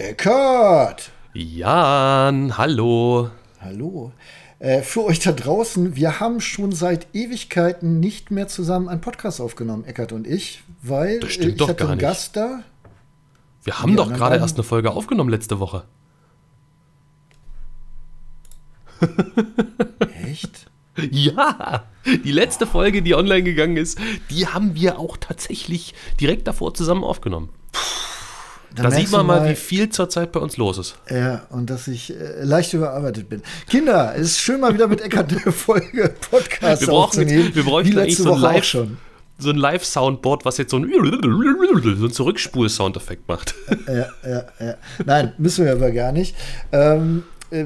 Eckart! Jan, hallo. Hallo. Äh, für euch da draußen, wir haben schon seit Ewigkeiten nicht mehr zusammen einen Podcast aufgenommen, Eckart und ich, weil Das äh, stimmt ich doch hatte gar einen nicht. Gast da. Wir haben doch gerade erst eine Folge aufgenommen letzte Woche. Echt? Ja, die letzte Folge, die online gegangen ist, die haben wir auch tatsächlich direkt davor zusammen aufgenommen. Dann Da sieht man mal, wie viel zurzeit bei uns los ist. Ja, und dass ich äh, leicht überarbeitet bin. Kinder, es ist schön mal wieder mit Eckart eine Folge Podcast Wir brauchen aufzunehmen. jetzt- wir bräuchten wie letzte so ein Woche auch Live- schon. So ein Live-Soundboard, was jetzt so ein, so ein Zurückspul-Soundeffekt macht. Ja, ja, ja. Nein, müssen wir aber gar nicht. Ähm, äh,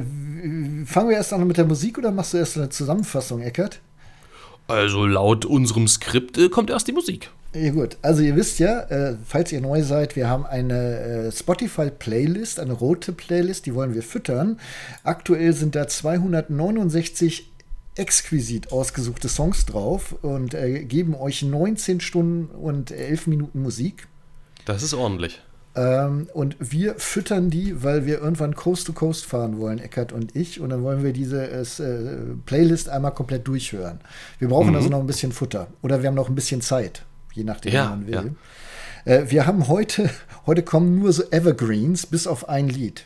fangen wir erst an mit der Musik oder machst du erst eine Zusammenfassung, Eckart? Also laut unserem Skript äh, kommt erst die Musik. Ja gut, also ihr wisst ja, äh, falls ihr neu seid, wir haben eine äh, Spotify-Playlist, eine rote Playlist, die wollen wir füttern. Aktuell sind da 269 exquisit ausgesuchte Songs drauf und äh, geben euch 19 Stunden und 11 Minuten Musik. Das ist ordentlich. Ähm, und wir füttern die, weil wir irgendwann Coast to Coast fahren wollen, Eckart und ich. Und dann wollen wir diese äh, Playlist einmal komplett durchhören. Wir brauchen Mhm. also noch ein bisschen Futter. Oder wir haben noch ein bisschen Zeit, je nachdem, Ja, wie man will. ja. Äh, wir haben heute, heute kommen nur so Evergreens, bis auf ein Lied.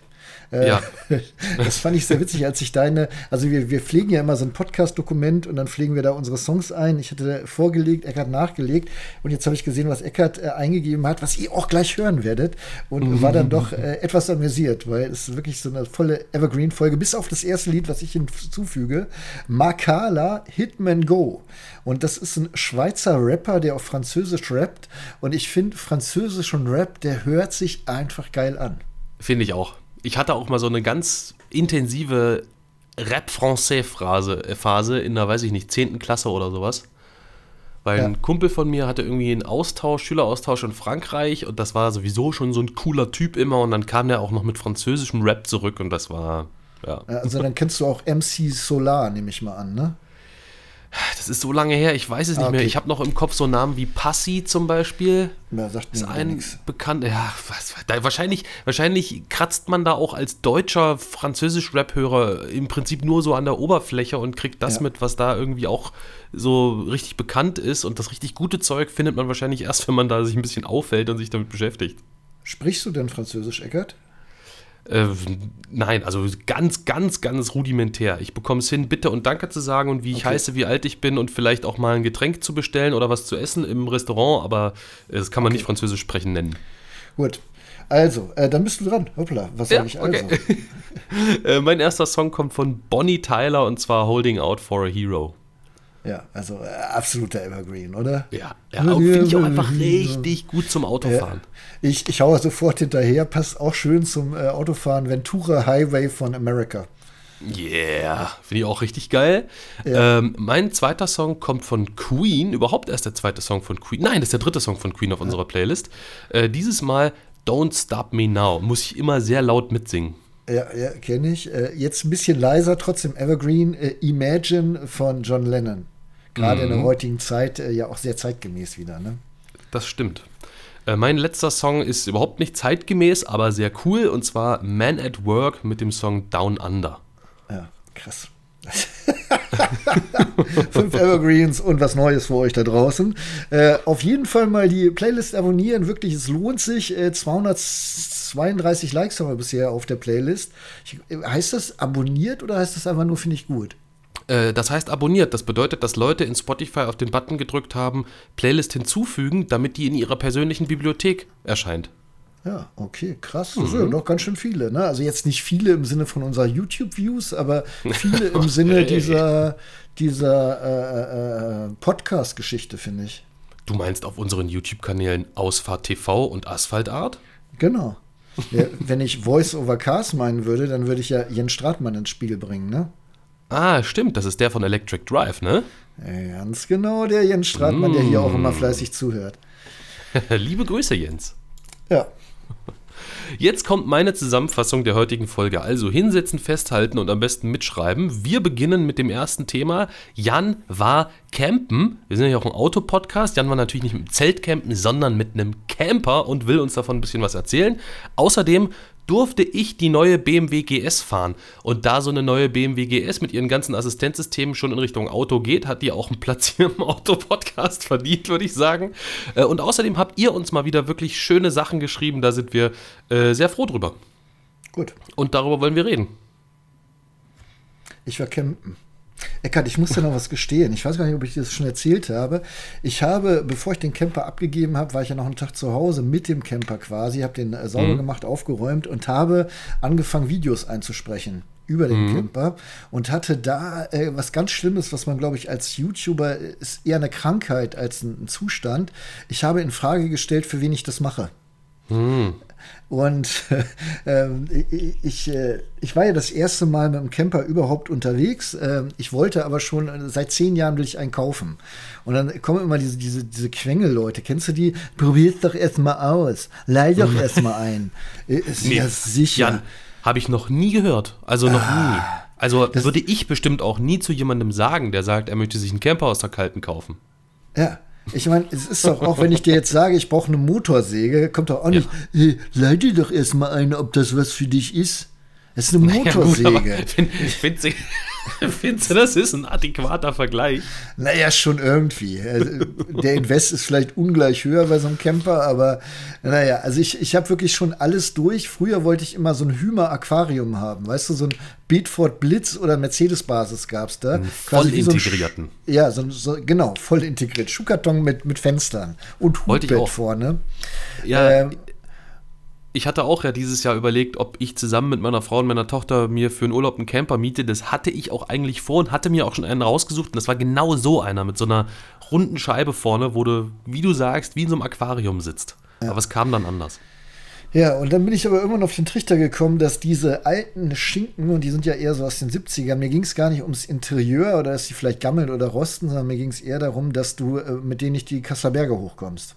Äh, Ja. Das fand ich sehr witzig, als ich deine, also wir, wir pflegen ja immer so ein Podcast-Dokument und dann pflegen wir da unsere Songs ein. Ich hatte vorgelegt, Eckart nachgelegt und jetzt habe ich gesehen, was Eckart äh, eingegeben hat, was ihr auch gleich hören werdet und war dann doch äh, etwas amüsiert, weil es ist wirklich so eine volle Evergreen-Folge, bis auf das erste Lied, was ich hinzufüge, Makala Hitman Go. Und das ist ein Schweizer Rapper, der auf Französisch rappt und ich finde, französischen Rap, der hört sich einfach geil an. Finde ich auch. Ich hatte auch mal so eine ganz intensive Rap-Français-Phase äh, Phase in der, weiß ich nicht, 10. Klasse oder sowas. Weil Ja. ein Kumpel von mir hatte irgendwie einen Austausch, Schüleraustausch in Frankreich und das war sowieso schon so ein cooler Typ immer und dann kam der auch noch mit französischem Rap zurück und das war. Ja, Also dann kennst du auch MC Solar, nehme ich mal an, ne? Das ist so lange her, ich weiß es nicht Ah, mehr. okay. Ich habe noch im Kopf so Namen wie Passi zum Beispiel. Ja, sagt ist ein bekannter, ja, was, da, wahrscheinlich, wahrscheinlich kratzt man da auch als deutscher Französisch-Rap-Hörer im Prinzip nur so an der Oberfläche und kriegt das Ja. mit, was da irgendwie auch so richtig bekannt ist. Und das richtig gute Zeug findet man wahrscheinlich erst, wenn man da sich ein bisschen auffällt und sich damit beschäftigt. Sprichst du denn Französisch, Eckert? Äh, nein, also ganz, ganz, ganz rudimentär. Ich bekomme es hin, bitte und danke zu sagen und wie ich Okay. heiße, wie alt ich bin und vielleicht auch mal ein Getränk zu bestellen oder was zu essen im Restaurant, aber äh, das kann man Okay. nicht Französisch sprechen nennen. Gut. Also, äh, dann bist du dran. Hoppla, was Ja, sage ich also? okay. Äh, mein erster Song kommt von Bonnie Tyler und zwar Holding Out for a Hero. Ja, also äh, absoluter Evergreen, oder? Ja, ja auch- finde ich auch einfach richtig gut zum Autofahren. Ich, ich haue sofort hinterher, passt auch schön zum äh, Autofahren. Ventura Highway von America. Yeah, finde ich auch richtig geil. Ja. Ähm, mein zweiter Song kommt von Queen, überhaupt erst der zweite Song von Queen. Nein, das ist der dritte Song von Queen auf unserer Playlist. Äh, dieses Mal Don't Stop Me Now. Muss ich immer sehr laut mitsingen. Ja, ja kenne ich. Äh, jetzt ein bisschen leiser, trotzdem Evergreen. Äh, Imagine von John Lennon. Gerade in der heutigen Zeit äh, ja auch sehr zeitgemäß wieder, ne? Das stimmt. Äh, mein letzter Song ist überhaupt nicht zeitgemäß, aber sehr cool. Und zwar Man at Work mit dem Song Down Under. Ja, krass. Fünf Evergreens und was Neues für euch da draußen. Äh, auf jeden Fall mal die Playlist abonnieren. Wirklich, es lohnt sich. Äh, 232 Likes haben wir bisher auf der Playlist. Ich, äh, heißt das abonniert oder heißt das einfach nur, finde ich gut? Äh, das heißt abonniert. Das bedeutet, dass Leute in Spotify auf den Button gedrückt haben, Playlist hinzufügen, damit die in ihrer persönlichen Bibliothek erscheint. Ja, okay, krass. Das sind ja noch ganz schön viele. Ne? Also jetzt nicht viele im Sinne von unserer YouTube-Views, aber viele im Sinne dieser, dieser äh, äh, Podcast-Geschichte, finde ich. Du meinst auf unseren YouTube-Kanälen Ausfahrt TV und Asphalt Art? Genau. Ja, wenn ich Voice over Cars meinen würde, dann würde ich ja Jens Stratmann ins Spiel bringen, ne? Ah, stimmt, das ist der von Electric Drive, ne? Ganz genau, der Jens Stratmann, der hier auch immer fleißig zuhört. Liebe Grüße, Jens. Ja, Jetzt kommt meine Zusammenfassung der heutigen Folge. Also hinsetzen, festhalten und am besten mitschreiben. Wir beginnen mit dem ersten Thema. Jan war campen. Wir sind ja auch ein Autopodcast. Jan war natürlich nicht mit dem Zelt campen, sondern mit einem Camper und will uns davon ein bisschen was erzählen. Außerdem durfte ich die neue BMW GS fahren. Und da so eine neue BMW GS mit ihren ganzen Assistenzsystemen schon in Richtung Auto geht, hat die auch einen Platz hier im Auto-Podcast verdient, würde ich sagen. Äh, und außerdem habt ihr uns mal wieder wirklich schöne Sachen geschrieben. Da sind wir äh, sehr froh drüber. Gut. Und darüber wollen wir reden. Ich war campen. Eckart, ich muss dir noch was gestehen. Ich weiß gar nicht, ob ich dir das schon erzählt habe. Ich habe, bevor ich den Camper abgegeben habe, war ich ja noch einen Tag zu Hause mit dem Camper quasi, habe den äh, sauber mhm. gemacht, aufgeräumt und habe angefangen, Videos einzusprechen über den mhm. Camper und hatte da äh, was ganz Schlimmes, was man, glaube ich, als YouTuber ist eher eine Krankheit als ein, ein Zustand. Ich habe in Frage gestellt, für wen ich das mache. Mhm. Und äh, ich, äh, ich war ja das erste Mal mit dem Camper überhaupt unterwegs. Äh, ich wollte aber schon, äh, seit zehn Jahren will ich einen kaufen. Und dann kommen immer diese, diese, diese Quengelleute. Kennst du die? Probier's doch erstmal aus. Leih doch erstmal ein. Äh, ist nee, ja sicher. Habe ich noch nie gehört. Also noch ah, nie. Also würde ich bestimmt auch nie zu jemandem sagen, der sagt, er möchte sich einen Camper aus der Kalten kaufen. Ja. Ich meine, es ist doch auch, wenn ich dir jetzt sage, ich brauche eine Motorsäge, kommt doch auch nicht, ja. hey, leite doch erstmal ein, ob das was für dich ist. Es ist eine Motorsäge. Ja, finde Findest du, das ist ein adäquater Vergleich? Naja, schon irgendwie. Also, der Invest ist vielleicht ungleich höher bei so einem Camper, aber naja, also ich, ich habe wirklich schon alles durch. Früher wollte ich immer so ein Hümer-Aquarium haben, weißt du, so ein Beatford Blitz oder Mercedes-Basis gab es da. Einen voll integrierten. So ja, so, so, genau, voll integriert. Schuhkarton mit, mit Fenstern und Hutbett vorne. Ja, ähm, ich hatte auch ja dieses Jahr überlegt, ob ich zusammen mit meiner Frau und meiner Tochter mir für einen Urlaub einen Camper miete. Das hatte ich auch eigentlich vor und hatte mir auch schon einen rausgesucht. Und das war genau so einer mit so einer runden Scheibe vorne, wo du, wie du sagst, wie in so einem Aquarium sitzt. Ja. Aber es kam dann anders. Ja, und dann bin ich aber irgendwann auf den Trichter gekommen, dass diese alten Schinken, und die sind ja eher so aus den 70ern, mir ging es gar nicht ums Interieur oder dass sie vielleicht gammeln oder rosten, sondern mir ging es eher darum, dass du äh, mit denen nicht die Kasseler Berge hochkommst.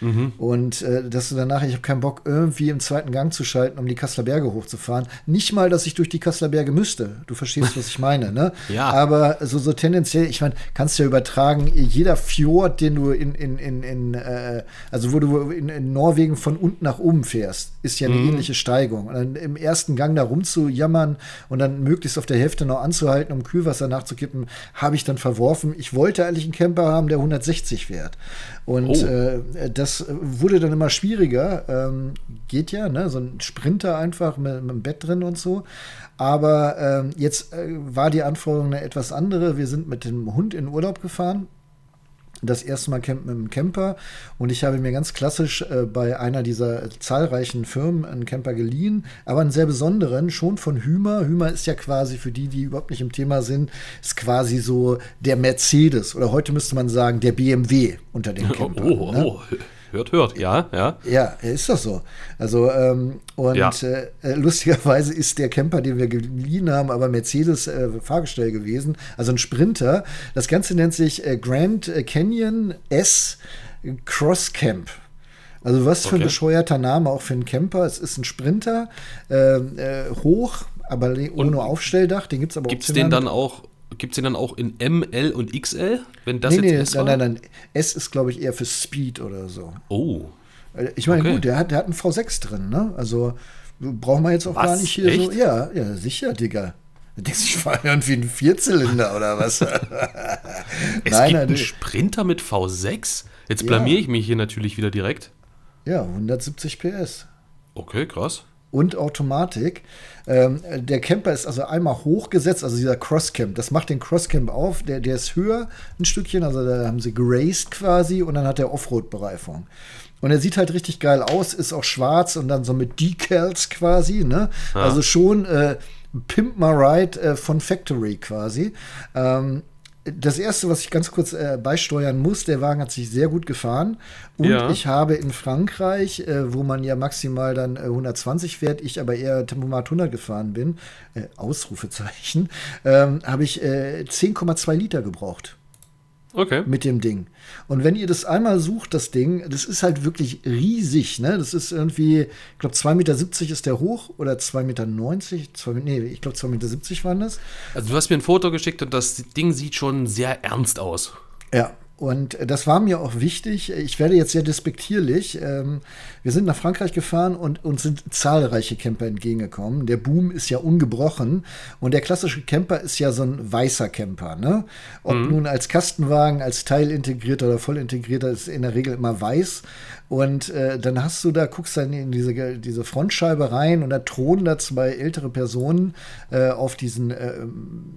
Mhm. Und äh, dass du danach, ich habe keinen Bock, irgendwie im zweiten Gang zu schalten, um die Kasseler Berge hochzufahren. Nicht mal, dass ich durch die Kasseler Berge müsste. Du verstehst, was ich meine, ne? ja. Aber so, so tendenziell, ich meine, kannst du ja übertragen, jeder Fjord, den du in, in, in, in äh, also wo du in, in, Norwegen von unten nach oben fährst, ist ja eine mhm. ähnliche Steigung. Und dann im ersten Gang da rumzujammern und dann möglichst auf der Hälfte noch anzuhalten, um Kühlwasser nachzukippen, habe ich dann verworfen. Ich wollte eigentlich einen Camper haben, der 160 fährt. Und oh. äh, das wurde dann immer schwieriger. Ähm, geht ja, ne? So ein Sprinter einfach mit, mit dem Bett drin und so. Aber ähm, jetzt äh, war die Anforderung eine etwas andere. Wir sind mit dem Hund in Urlaub gefahren das erste Mal campen mit dem Camper und ich habe mir ganz klassisch äh, bei einer dieser zahlreichen Firmen einen Camper geliehen, aber einen sehr besonderen, schon von Hümer. Hümer ist ja quasi für die, die überhaupt nicht im Thema sind, ist quasi so der Mercedes oder heute müsste man sagen der BMW unter den Campern. Oh, oh, ne? Hört, hört, ja, ja. Ja, ist doch so. Also, ähm, und ja. äh, äh lustigerweise ist der Camper, den wir geliehen haben, aber Mercedes äh, Fahrgestell gewesen, also ein Sprinter. Das Ganze nennt sich äh, Grand Canyon S Cross Camp. Also was für okay. ein bescheuerter Name auch für einen Camper. Es ist ein Sprinter, ähm, äh, hoch, aber ohne und Aufstelldach. Den gibt es aber Gibt es den dann auch Gibt es den dann auch in M, L und XL? Wenn das nee, jetzt nee, S nein, nein, nein. S ist, glaube ich, eher für Speed oder so. Oh. Äh, ich meine, okay. gut, der hat, der hat einen V6 drin, ne? Also brauchen wir jetzt auch was? gar nicht hier Echt? so. Ja, ja, sicher, Digga. Du denkst, ich fahre irgendwie einen Vierzylinder oder was? es Nein, gibt einen Sprinter mit V6? Jetzt blamier ja. ich mich hier natürlich wieder direkt. Ja, 170 PS. Okay, krass und Automatik. Ähm, der Camper ist also einmal hochgesetzt, also dieser Crosscamp. Das macht den Crosscamp auf. Der, der ist höher ein Stückchen, also da haben sie geraced quasi und dann hat er Offroad-Bereifung. Und er sieht halt richtig geil aus, ist auch schwarz und dann so mit Decals quasi, ne? Ja. Also schon äh, Pimp My Ride äh, von Factory quasi. Ähm, das erste, was ich ganz kurz äh, beisteuern muss, der Wagen hat sich sehr gut gefahren. Und ja. ich habe in Frankreich, äh, wo man ja maximal dann äh, 120 fährt, ich aber eher Tempomat 100 gefahren bin, äh, Ausrufezeichen, ähm, habe ich 10,2 äh, Liter gebraucht. Okay. Mit dem Ding. Und wenn ihr das einmal sucht, das Ding, das ist halt wirklich riesig, ne? Das ist irgendwie, ich glaube, 2,70 Meter ist der hoch oder 2,90 Meter, 2, nee, ich glaube 2,70 Meter waren das. Also du hast mir ein Foto geschickt und das Ding sieht schon sehr ernst aus. Ja, Und das war mir auch wichtig. Ich werde jetzt sehr despektierlich. Ähm, wir sind nach Frankreich gefahren und uns sind zahlreiche Camper entgegengekommen. Der Boom ist ja ungebrochen. Und der klassische Camper ist ja so ein weißer Camper. Ne? Ob mhm. nun als Kastenwagen, als teilintegrierter oder vollintegrierter, ist in der Regel immer weiß. Und äh, dann hast du da, guckst dann in diese, diese Frontscheibe rein und da thronen da zwei ältere Personen äh, auf diesen äh,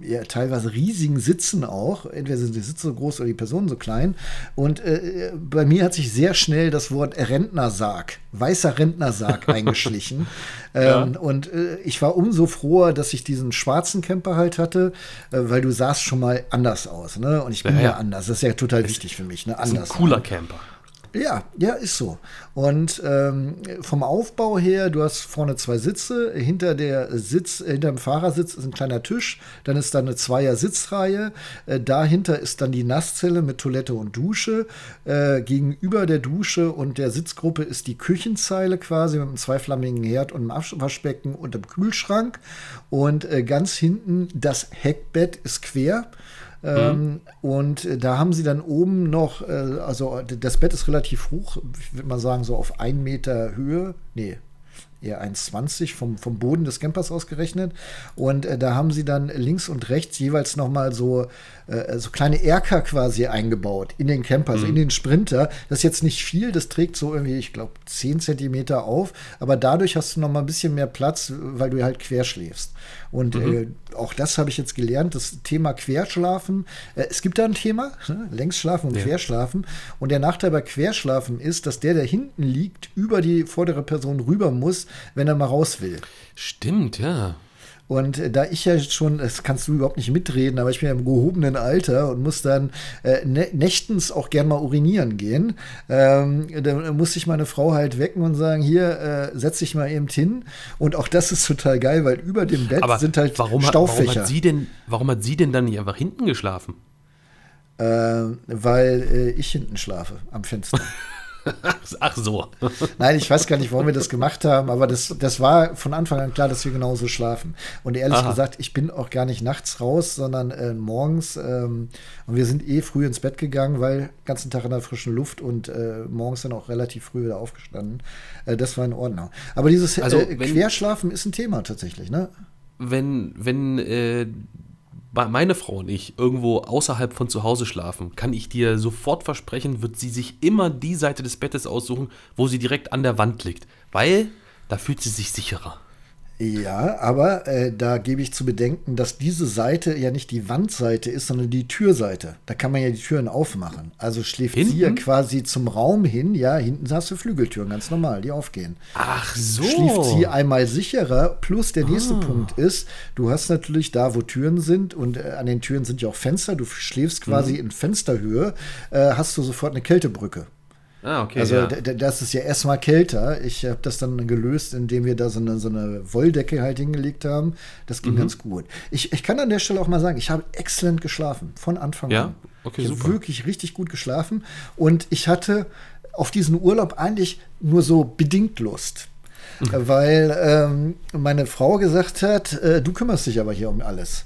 ja, teilweise riesigen Sitzen auch. Entweder sind die Sitze so groß oder die Personen so klein. Und äh, bei mir hat sich sehr schnell das Wort Rentnersarg, weißer Rentnersarg eingeschlichen. ja. ähm, und äh, ich war umso froher, dass ich diesen schwarzen Camper halt hatte, äh, weil du sahst schon mal anders aus. Ne? Und ich bin ja, ja. anders. Das ist ja total wichtig für mich. Ne? Anders. Ein cooler Camper. Ja, ja, ist so. Und ähm, vom Aufbau her, du hast vorne zwei Sitze, hinter der Sitz, hinter dem Fahrersitz ist ein kleiner Tisch, dann ist da eine Zweier-Sitzreihe, äh, dahinter ist dann die Nasszelle mit Toilette und Dusche, äh, gegenüber der Dusche und der Sitzgruppe ist die Küchenzeile quasi mit einem zweiflammigen Herd und einem Waschbecken und einem Kühlschrank. Und äh, ganz hinten das Heckbett ist quer mhm. Und äh, da haben sie dann oben noch, äh, also das Bett ist relativ hoch, ich würde mal sagen, so auf einen Meter Höhe. Nee, eher 1,20 vom, vom Boden des Campers ausgerechnet. Und äh, da haben sie dann links und rechts jeweils nochmal so, äh, so kleine Erker quasi eingebaut in den Camper, also mhm. also in den Sprinter. Das ist jetzt nicht viel, das trägt so irgendwie, ich glaube, 10 Zentimeter auf, aber dadurch hast du nochmal ein bisschen mehr Platz, weil du halt quer schläfst. Und mhm. äh, auch das habe ich jetzt gelernt, das Thema Querschlafen. Äh, es gibt da ein Thema, ne? Längsschlafen und ja. Querschlafen. Und der Nachteil bei Querschlafen ist, dass der, der hinten liegt, über die vordere Person rüber muss, wenn er mal raus will. Stimmt, ja. Und äh, da ich ja schon, das kannst du überhaupt nicht mitreden, aber ich bin ja im gehobenen Alter und muss dann äh, nächtens auch gern mal urinieren gehen, ähm, dann muss ich meine Frau halt wecken und sagen, hier, äh, setz dich mal eben hin. Und auch das ist total geil, weil über dem Bett aber sind halt warum Stauffächer. warum, hat sie denn, warum hat sie denn dann nicht einfach hinten geschlafen? Äh, weil äh, ich hinten schlafe am Fenster. Ach so. Nein, ich weiß gar nicht, warum wir das gemacht haben, aber das, das war von Anfang an klar, dass wir genauso schlafen. Und ehrlich Aha. gesagt, ich bin auch gar nicht nachts raus, sondern äh, morgens. Ähm, und wir sind eh früh ins Bett gegangen, weil den ganzen Tag in der frischen Luft und äh, morgens dann auch relativ früh wieder aufgestanden. Äh, das war in Ordnung. Aber dieses also, äh, Querschlafen ist ein Thema tatsächlich, ne? Wenn, wenn äh, meine Frau und ich irgendwo außerhalb von zu Hause schlafen, kann ich dir sofort versprechen, wird sie sich immer die Seite des Bettes aussuchen, wo sie direkt an der Wand liegt. Weil da fühlt sie sich sicherer. Ja, aber äh, da gebe ich zu bedenken, dass diese Seite ja nicht die Wandseite ist, sondern die Türseite. Da kann man ja die Türen aufmachen. Also schläft hinten? sie ja quasi zum Raum hin. Ja, hinten hast du Flügeltüren, ganz normal, die aufgehen. Ach so. Schläft sie einmal sicherer. Plus der nächste ah. Punkt ist, du hast natürlich da, wo Türen sind und äh, an den Türen sind ja auch Fenster. Du schläfst quasi mhm. in Fensterhöhe, äh, hast du sofort eine Kältebrücke. Ah, okay. Also ja. das ist ja erstmal kälter. Ich habe das dann gelöst, indem wir da so eine, so eine Wolldecke halt hingelegt haben. Das ging mhm. ganz gut. Ich, ich kann an der Stelle auch mal sagen, ich habe exzellent geschlafen, von Anfang ja? an. Okay, ich habe wirklich richtig gut geschlafen. Und ich hatte auf diesen Urlaub eigentlich nur so bedingt Lust. Mhm. Weil ähm, meine Frau gesagt hat, äh, du kümmerst dich aber hier um alles.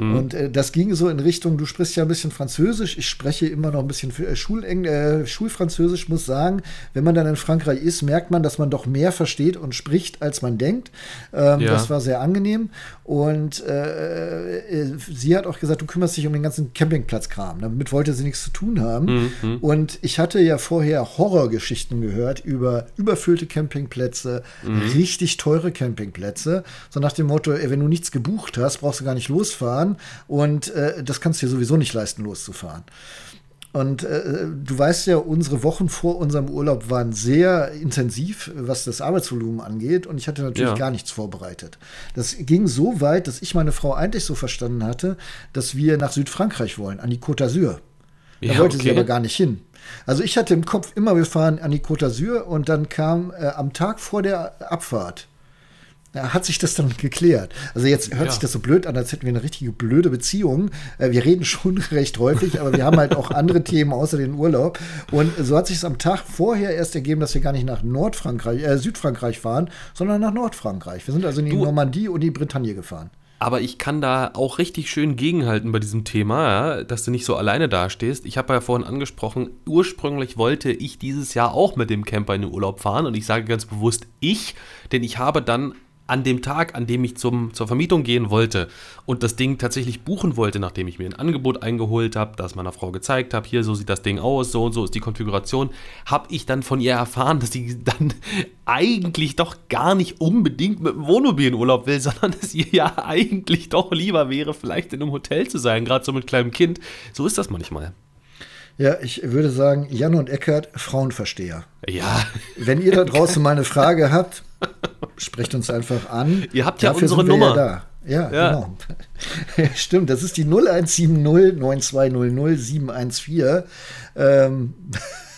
Mhm. Und äh, das ging so in Richtung, du sprichst ja ein bisschen Französisch, ich spreche immer noch ein bisschen äh, Schuleng äh, Schulfranzösisch, muss sagen, wenn man dann in Frankreich ist, merkt man, dass man doch mehr versteht und spricht, als man denkt. Ähm, ja. Das war sehr angenehm. Und äh, äh, sie hat auch gesagt, du kümmerst dich um den ganzen Campingplatzkram. Damit wollte sie nichts zu tun haben. Mhm. Und ich hatte ja vorher Horrorgeschichten gehört über überfüllte Campingplätze, mhm. richtig teure Campingplätze. So nach dem Motto, ey, wenn du nichts gebucht hast, brauchst du gar nicht losfahren fahren und äh, das kannst du dir sowieso nicht leisten, loszufahren. Und äh, du weißt ja, unsere Wochen vor unserem Urlaub waren sehr intensiv, was das Arbeitsvolumen angeht. Und ich hatte natürlich ja. gar nichts vorbereitet. Das ging so weit, dass ich meine Frau eigentlich so verstanden hatte, dass wir nach Südfrankreich wollen, an die Côte d'Azur. Da ja, wollte okay. sie aber gar nicht hin. Also ich hatte im Kopf immer, wir fahren an die Côte d'Azur und dann kam äh, am Tag vor der Abfahrt hat sich das dann geklärt. Also jetzt hört ja. sich das so blöd an, als hätten wir eine richtige blöde Beziehung. Äh, wir reden schon recht häufig, aber wir haben halt auch andere Themen außer den Urlaub. Und so hat sich es am Tag vorher erst ergeben, dass wir gar nicht nach Nordfrankreich, äh, Südfrankreich fahren, sondern nach Nordfrankreich. Wir sind also in die du, Normandie und die Bretagne gefahren. aber ich kann da auch richtig schön gegenhalten bei diesem Thema, ja, dass du nicht so alleine dastehst. Ich habe ja vorhin angesprochen, ursprünglich wollte ich dieses Jahr auch mit dem Camper in den Urlaub fahren und ich sage ganz bewusst ich, denn ich habe dann an dem Tag, an dem ich zum, zur Vermietung gehen wollte und das Ding tatsächlich buchen wollte, nachdem ich mir ein Angebot eingeholt habe, das meiner Frau gezeigt habe, hier so sieht das Ding aus, so und so ist die Konfiguration, habe ich dann von ihr erfahren, dass sie dann eigentlich doch gar nicht unbedingt mit dem Wohnmobil in Urlaub will, sondern dass ihr ja eigentlich doch lieber wäre, vielleicht in einem Hotel zu sein, gerade so mit kleinem Kind. So ist das manchmal. Ja, ich würde sagen, Jan und Eckert, Frauenversteher. Ja. Wenn ihr da draußen mal eine Frage habt, sprecht uns einfach an. Ihr habt ja Dafür unsere Nummer. Ja, ja, ja, genau. Stimmt, das ist die 0170 9200 714. Ähm,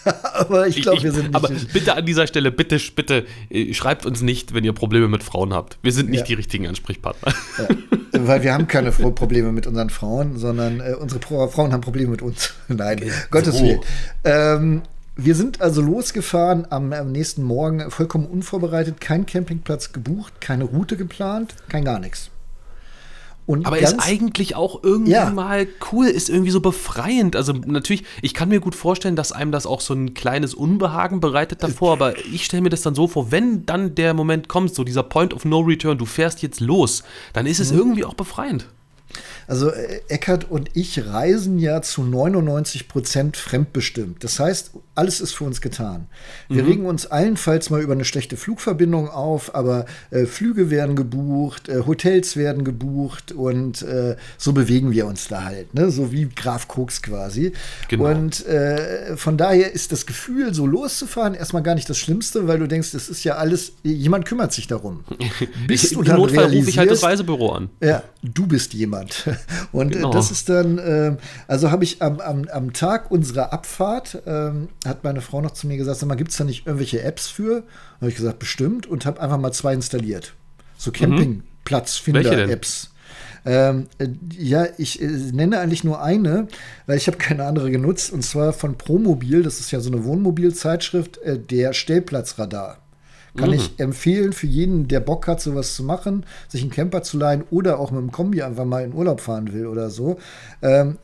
aber ich glaube, wir sind nicht. Aber bitte an dieser Stelle, bitte, bitte, äh, schreibt uns nicht, wenn ihr Probleme mit Frauen habt. Wir sind nicht ja. die richtigen Ansprechpartner. Ja. Weil wir haben keine Probleme mit unseren Frauen, sondern äh, unsere Frauen haben Probleme mit uns. Nein, so. Gottes Willen. Ähm, wir sind also losgefahren am, am, nächsten Morgen, vollkommen unvorbereitet, kein Campingplatz gebucht, keine Route geplant, kein gar nichts. Und aber ist eigentlich auch irgendwie ja. mal cool, ist irgendwie so befreiend. Also natürlich, ich kann mir gut vorstellen, dass einem das auch so ein kleines Unbehagen bereitet davor, aber ich stelle mir das dann so vor, wenn dann der Moment kommt, so dieser Point of No Return, du fährst jetzt los, dann ist es mhm. irgendwie auch befreiend. Also äh, Eckert und ich reisen ja zu 99 Prozent fremdbestimmt. Das heißt, alles ist für uns getan. Wir mhm. regen uns allenfalls mal über eine schlechte Flugverbindung auf, aber äh, Flüge werden gebucht, äh, Hotels werden gebucht und äh, so bewegen wir uns da halt, ne? so wie Graf Koks quasi. Genau. Und äh, von daher ist das Gefühl, so loszufahren, erstmal gar nicht das Schlimmste, weil du denkst, das ist ja alles, jemand kümmert sich darum. Bis du dann Notfall rufe ich halt das Reisebüro an. Ja, du bist jemand. Und äh, genau. das ist dann, äh, also habe ich am, am, am, Tag unserer Abfahrt, ähm, hat meine Frau noch zu mir gesagt, sag mal, gibt es da nicht irgendwelche Apps für? Habe ich gesagt, bestimmt und habe einfach mal zwei installiert. So mhm. Campingplatzfinder-Apps. Ähm, äh, ja, ich äh, nenne eigentlich nur eine, weil ich habe keine andere genutzt, und zwar von Promobil, das ist ja so eine Wohnmobilzeitschrift, äh, der Stellplatzradar. Kann mhm. ich empfehlen für jeden, der Bock hat, sowas zu machen, sich einen Camper zu leihen oder auch mit dem Kombi einfach mal in Urlaub fahren will oder so. Ähm,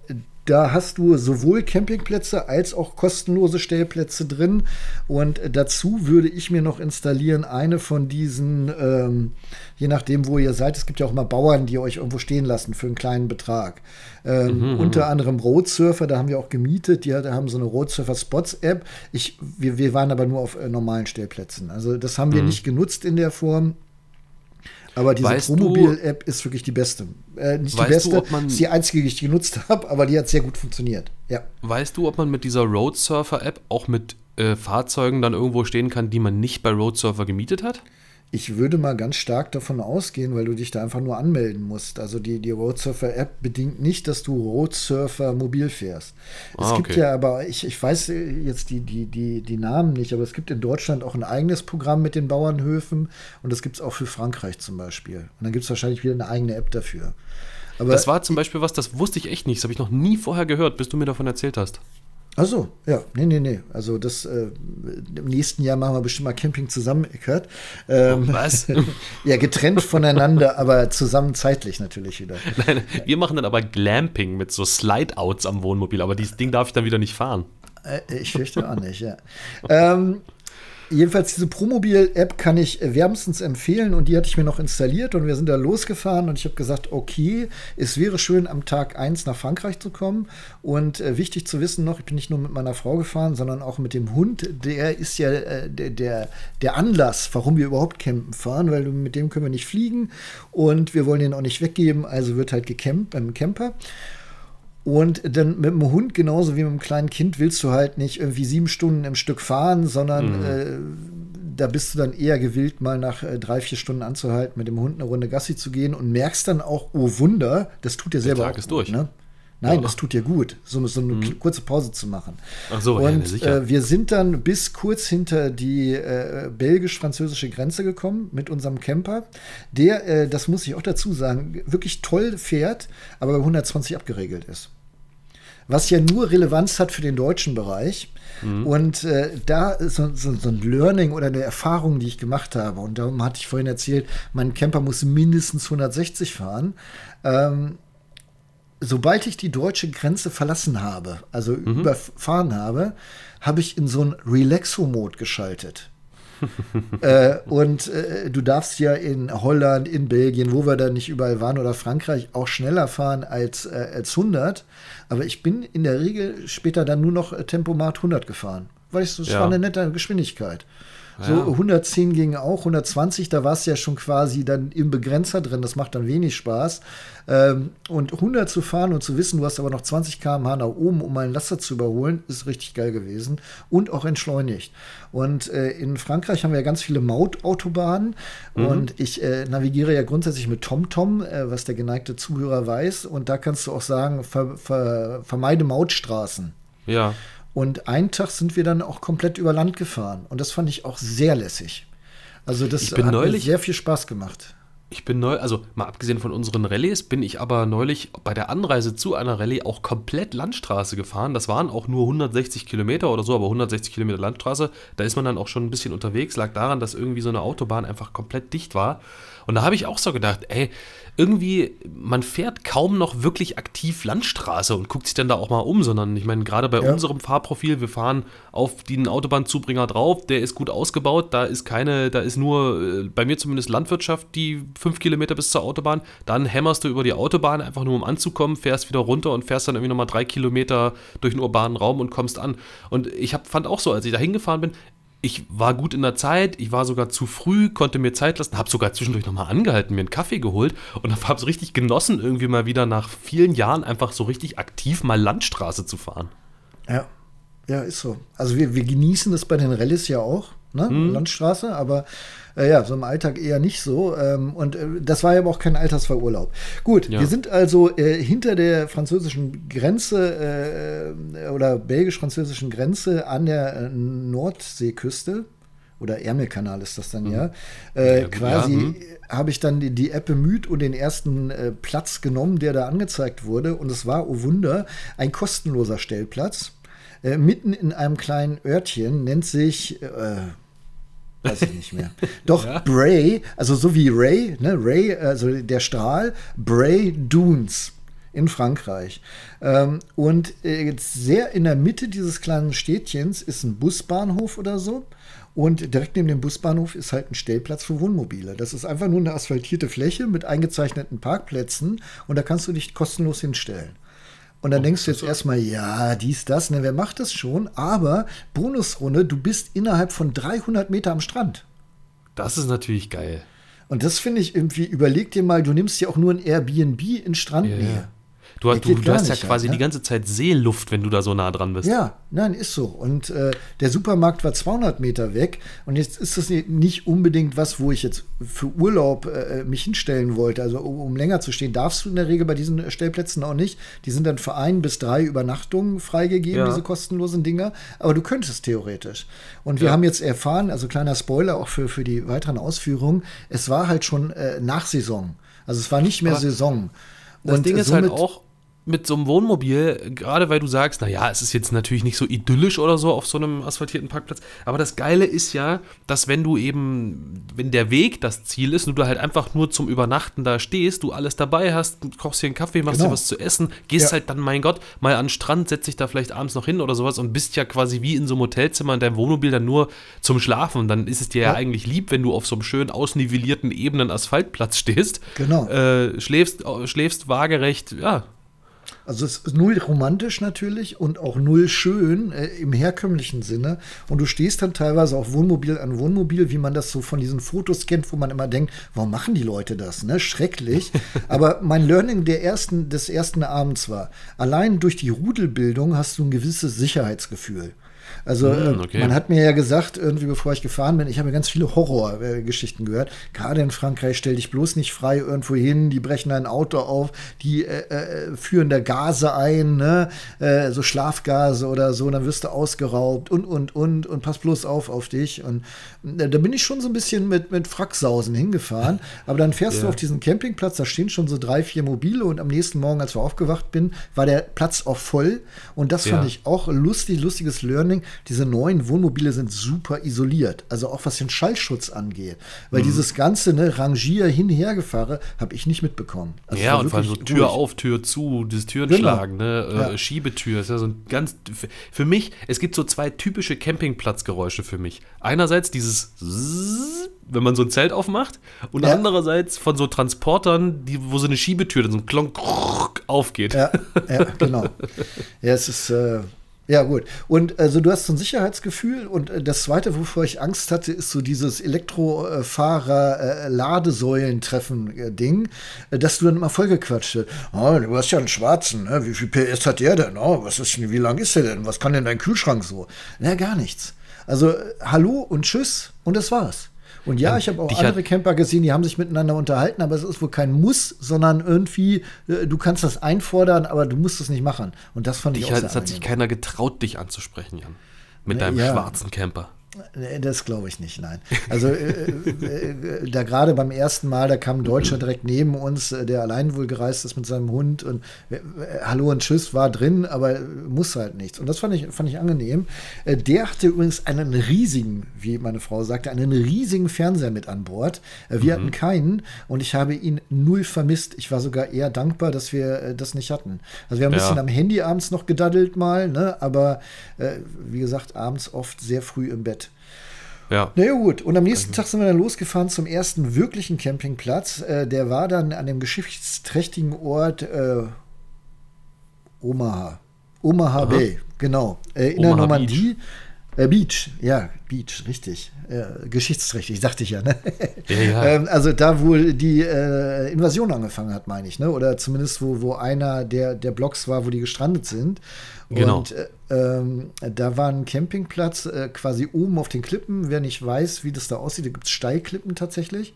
da hast du sowohl Campingplätze als auch kostenlose Stellplätze drin. Und dazu würde ich mir noch installieren eine von diesen, ähm, je nachdem, wo ihr seid, es gibt ja auch mal Bauern, die euch irgendwo stehen lassen für einen kleinen Betrag. Ähm, mhm, mhm. unter anderem Roadsurfer, da haben wir auch gemietet, die haben so eine Roadsurfer Spots App. Ich, wir, wir waren aber nur auf äh, normalen Stellplätzen. Also das haben wir mhm. nicht genutzt in der Form. Aber diese Promobil-App ist wirklich die beste. Äh, nicht die beste, du, man, ist die einzige, die ich genutzt habe, aber die hat sehr gut funktioniert. Ja. Weißt du, ob man mit dieser Roadsurfer-App auch mit äh, Fahrzeugen dann irgendwo stehen kann, die man nicht bei Roadsurfer gemietet hat? Ich würde mal ganz stark davon ausgehen, weil du dich da einfach nur anmelden musst. Also die, die Roadsurfer-App bedingt nicht, dass du Roadsurfer mobil fährst. Ah, es gibt okay. ja aber, ich, ich weiß jetzt die, die, die, die Namen nicht, aber es gibt in Deutschland auch ein eigenes Programm mit den Bauernhöfen und das gibt es auch für Frankreich zum Beispiel. Und dann gibt es wahrscheinlich wieder eine eigene App dafür. Aber das war zum Beispiel was, das wusste ich echt nicht. Das habe ich noch nie vorher gehört, bis du mir davon erzählt hast. Ach so, ja, nee, nee, nee. Also das äh, im nächsten Jahr machen wir bestimmt mal Camping zusammen, Eckert. Ähm, Was? ja, getrennt voneinander, aber zusammen zeitlich natürlich wieder. Nein, wir machen dann aber Glamping mit so Slide-Outs am Wohnmobil, aber dieses Ding darf ich dann wieder nicht fahren. Äh, ich fürchte auch nicht, ja. ähm, Jedenfalls diese Promobil-App kann ich wärmstens empfehlen und die hatte ich mir noch installiert und wir sind da losgefahren und ich habe gesagt, okay, es wäre schön am Tag 1 nach Frankreich zu kommen und äh, wichtig zu wissen noch, ich bin nicht nur mit meiner Frau gefahren, sondern auch mit dem Hund, der ist ja äh, der, der, der Anlass, warum wir überhaupt campen fahren, weil mit dem können wir nicht fliegen und wir wollen ihn auch nicht weggeben, also wird halt gecampt beim Camper. Und dann mit dem Hund genauso wie mit einem kleinen Kind willst du halt nicht irgendwie sieben Stunden im Stück fahren, sondern mhm. äh, da bist du dann eher gewillt, mal nach äh, drei, vier Stunden anzuhalten, mit dem Hund eine Runde Gassi zu gehen und merkst dann auch, oh Wunder, das tut dir selber Der Tag ist durch. Ne? Nein, ja. das tut dir gut, so, so eine mhm. kurze Pause zu machen. Ach so, und ja, äh, wir sind dann bis kurz hinter die äh, belgisch-französische Grenze gekommen mit unserem Camper, der, äh, das muss ich auch dazu sagen, wirklich toll fährt, aber bei 120 abgeregelt ist. was ja nur Relevanz hat für den deutschen Bereich. Mhm. Und äh, da ist so, so, so, ein Learning oder eine Erfahrung, die ich gemacht habe. Und darum hatte ich vorhin erzählt, mein Camper muss mindestens 160 fahren. Ähm, sobald ich die deutsche Grenze verlassen habe, also mhm. überfahren habe, habe ich in so einen Relaxo-Mode geschaltet. äh, und äh, du darfst ja in Holland, in Belgien, wo wir da nicht überall waren, oder Frankreich auch schneller fahren als, äh, als 100. Aber ich bin in der Regel später dann nur noch Tempomat 100 gefahren. Weil ich, das ja. war eine nette Geschwindigkeit. So ja. 110 ging auch, 120, da war es ja schon quasi dann im Begrenzer drin, das macht dann wenig Spaß. Ähm, und 100 zu fahren und zu wissen, du hast aber noch 20 km/h nach oben, um einen Laster zu überholen, ist richtig geil gewesen und auch entschleunigt. Und äh, in Frankreich haben wir ja ganz viele Mautautobahnen mhm. und ich äh, navigiere ja grundsätzlich mit TomTom, äh, was der geneigte Zuhörer weiß. Und da kannst du auch sagen, ver ver vermeide Mautstraßen. Ja. Und einen Tag sind wir dann auch komplett über Land gefahren. Und das fand ich auch sehr lässig. Also das hat neulich, mir sehr viel Spaß gemacht. Ich bin neu, also mal abgesehen von unseren Rallyes, bin ich aber neulich bei der Anreise zu einer Rallye auch komplett Landstraße gefahren. Das waren auch nur 160 Kilometer oder so, aber 160 Kilometer Landstraße. Da ist man dann auch schon ein bisschen unterwegs. Lag daran, dass irgendwie so eine Autobahn einfach komplett dicht war. Und da habe ich auch so gedacht, ey, irgendwie, man fährt kaum noch wirklich aktiv Landstraße und guckt sich dann da auch mal um, sondern ich meine, gerade bei ja. unserem Fahrprofil, wir fahren auf den Autobahnzubringer drauf, der ist gut ausgebaut, da ist keine, da ist nur, äh, bei mir zumindest Landwirtschaft, die fünf Kilometer bis zur Autobahn, dann hämmerst du über die Autobahn einfach nur um anzukommen, fährst wieder runter und fährst dann irgendwie nochmal drei Kilometer durch den urbanen Raum und kommst an. Und ich hab, fand auch so, als ich da hingefahren bin, ich war gut in der Zeit, ich war sogar zu früh, konnte mir Zeit lassen, habe sogar zwischendurch nochmal angehalten, mir einen Kaffee geholt und habe es richtig genossen, irgendwie mal wieder nach vielen Jahren einfach so richtig aktiv mal Landstraße zu fahren. Ja, ja, ist so. Also wir, wir genießen das bei den Rallyes ja auch, ne? Hm. Landstraße, aber äh, ja, so im Alltag eher nicht so. Ähm, und äh, das war ja aber auch kein Altersverurlaub. Gut, ja. wir sind also äh, hinter der französischen Grenze äh, oder belgisch-französischen Grenze an der äh, Nordseeküste. Oder Ärmelkanal ist das dann mhm. ja. Äh, ja quasi ja, hm. habe ich dann die, die, App bemüht und den ersten Platz genommen, der da angezeigt wurde. Und es war, oh Wunder, ein kostenloser Stellplatz. mitten in einem kleinen Örtchen, nennt sich weiß ich nicht mehr. Doch, ja. Bray, also so wie Ray, ne, Ray, also der Strahl, Bray Dunes in Frankreich. Ähm, und äh, sehr in der Mitte dieses kleinen Städtchens ist ein Busbahnhof oder so. Und direkt neben dem Busbahnhof ist halt ein Stellplatz für Wohnmobile. Das ist einfach nur eine asphaltierte Fläche mit eingezeichneten Parkplätzen und da kannst du dich kostenlos hinstellen. Und dann oh, denkst du jetzt erstmal, ja, dies, das, ne, wer macht das schon? Aber Bonusrunde, du bist innerhalb von 300 Meter am Strand. Das ist natürlich geil. Und das finde ich irgendwie, überleg dir mal, du nimmst ja auch nur ein Airbnb in Strandnähe. Yeah. Du, du, du hast ja quasi ne? die ganze Zeit Seeluft, wenn du da so nah dran bist. Ja, nein, ist so. Und äh, der Supermarkt war 200 Meter weg. Und jetzt ist das nicht unbedingt was, wo ich jetzt für Urlaub äh, mich hinstellen wollte. Also um, um, länger zu stehen, darfst du in der Regel bei diesen Stellplätzen auch nicht. Die sind dann für ein bis drei Übernachtungen freigegeben, ja. diese kostenlosen Dinger. Aber du könntest theoretisch. Und wir ja. haben jetzt erfahren, also kleiner Spoiler auch für, für die weiteren Ausführungen, es war halt schon äh, Nachsaison. Also es war nicht mehr Aber Saison. Das Ding ist halt auch, mit so einem Wohnmobil, gerade weil du sagst, naja, es ist jetzt natürlich nicht so idyllisch oder so auf so einem asphaltierten Parkplatz, aber das Geile ist ja, dass wenn du eben, wenn der Weg das Ziel ist, und du halt einfach nur zum Übernachten da stehst, du alles dabei hast, kochst dir einen Kaffee, machst genau. dir was zu essen, gehst ja. halt dann, mein Gott, mal an den Strand, setzt dich da vielleicht abends noch hin oder sowas und bist ja quasi wie in so einem Hotelzimmer in deinem Wohnmobil dann nur zum Schlafen. Und dann ist es dir ja, ja eigentlich lieb, wenn du auf so einem schön ausnivellierten, ebenen Asphaltplatz stehst. Genau. Äh, schläfst, schläfst waagerecht, ja, also es ist null romantisch natürlich und auch null schön äh, im herkömmlichen Sinne. Und du stehst dann teilweise auch Wohnmobil an Wohnmobil, wie man das so von diesen Fotos kennt, wo man immer denkt, warum machen die Leute das? Ne? Schrecklich. Aber mein Learning der ersten, des ersten Abends war, allein durch die Rudelbildung hast du ein gewisses Sicherheitsgefühl. Also mm, okay. man hat mir ja gesagt, irgendwie bevor ich gefahren bin, ich habe ganz viele Horrorgeschichten gehört. Gerade in Frankreich, stell dich bloß nicht frei irgendwo hin, die brechen dein Auto auf, die äh, äh, führen da Gase ein, ne? Äh, so Schlafgase oder so, dann wirst du ausgeraubt und, und, und, und pass bloß auf auf dich. Und äh, da bin ich schon so ein bisschen mit, mit Fracksausen hingefahren. Aber dann fährst ja. du auf diesen Campingplatz, da stehen schon so drei, vier Mobile und am nächsten Morgen, als wir aufgewacht bin, war der Platz auch voll. Und das ja. fand ich auch lustig, lustiges Learning. Diese neuen Wohnmobile sind super isoliert. Also auch was den Schallschutz angeht. Weil mhm. dieses ganze ne, Rangier hinhergefahre habe ich nicht mitbekommen. Also ja, und vor allem so Tür ruhig. auf, Tür zu, dieses Türen genau. ne? Äh, ja. Schiebetür. Ist ja so ein ganz. Für mich, es gibt so zwei typische Campingplatzgeräusche für mich. Einerseits dieses wenn man so ein Zelt aufmacht und ja. andererseits von so Transportern, die, wo so eine Schiebetür, dann so ein Klonk aufgeht. Ja, ja genau. ja, es ist, äh, ja gut. Und also du hast so ein Sicherheitsgefühl und äh, das Zweite, wovor ich Angst hatte, ist so dieses Elektrofahrer-Ladesäulen-Treffen-Ding, äh, dass du dann immer vollgequatscht wird. Oh, du hast ja einen Schwarzen, ne? wie viel PS hat der denn? Oh, was ist, wie lang ist der denn? Was kann denn dein Kühlschrank so? Na, gar nichts. Also Hallo und Tschüss und das war's. Und ja, ich habe auch andere Camper gesehen, die haben sich miteinander unterhalten, aber es ist wohl kein Muss, sondern irgendwie, äh, du kannst das einfordern, aber du musst es nicht machen. Und das fand ich auch halt, Es hat sich keiner getraut, dich anzusprechen, Jan. Mit deinem ja. schwarzen Camper. Das glaube ich nicht, nein. Also äh, äh, äh, da gerade beim ersten Mal, da kam ein Deutscher direkt neben uns, äh, der allein wohl gereist ist mit seinem Hund und äh, Hallo und Tschüss war drin, aber muss halt nichts. Und das fand ich, fand ich angenehm. Äh, der hatte übrigens einen riesigen, wie meine Frau sagte, einen riesigen Fernseher mit an Bord. wir mhm. hatten keinen und ich habe ihn null vermisst. Ich war sogar eher dankbar, dass wir das nicht hatten. Also wir haben ein ja. bisschen am Handy abends noch gedaddelt mal, ne? aber wie gesagt, abends oft sehr früh im Bett. Ja. Na ja, gut. Und am nächsten Tag sind wir dann losgefahren zum ersten wirklichen Campingplatz. Äh, der war dann an dem geschichtsträchtigen Ort äh, Omaha. Omaha Aha. Bay, genau. Äh, in Omaha der Normandie. Beach. Äh, Beach, ja, Beach, richtig. Äh, geschichtsträchtig, sagte ich ja. Ne? ja, ja. ähm, also da, wo die äh, Invasion angefangen hat, meine ich, ne? Oder zumindest wo, wo einer der, der Blocks war, wo die gestrandet sind. Genau. Und äh, ähm, da war ein Campingplatz äh, quasi oben auf den Klippen. Wer nicht weiß, wie das da aussieht, da gibt es Steilklippen tatsächlich.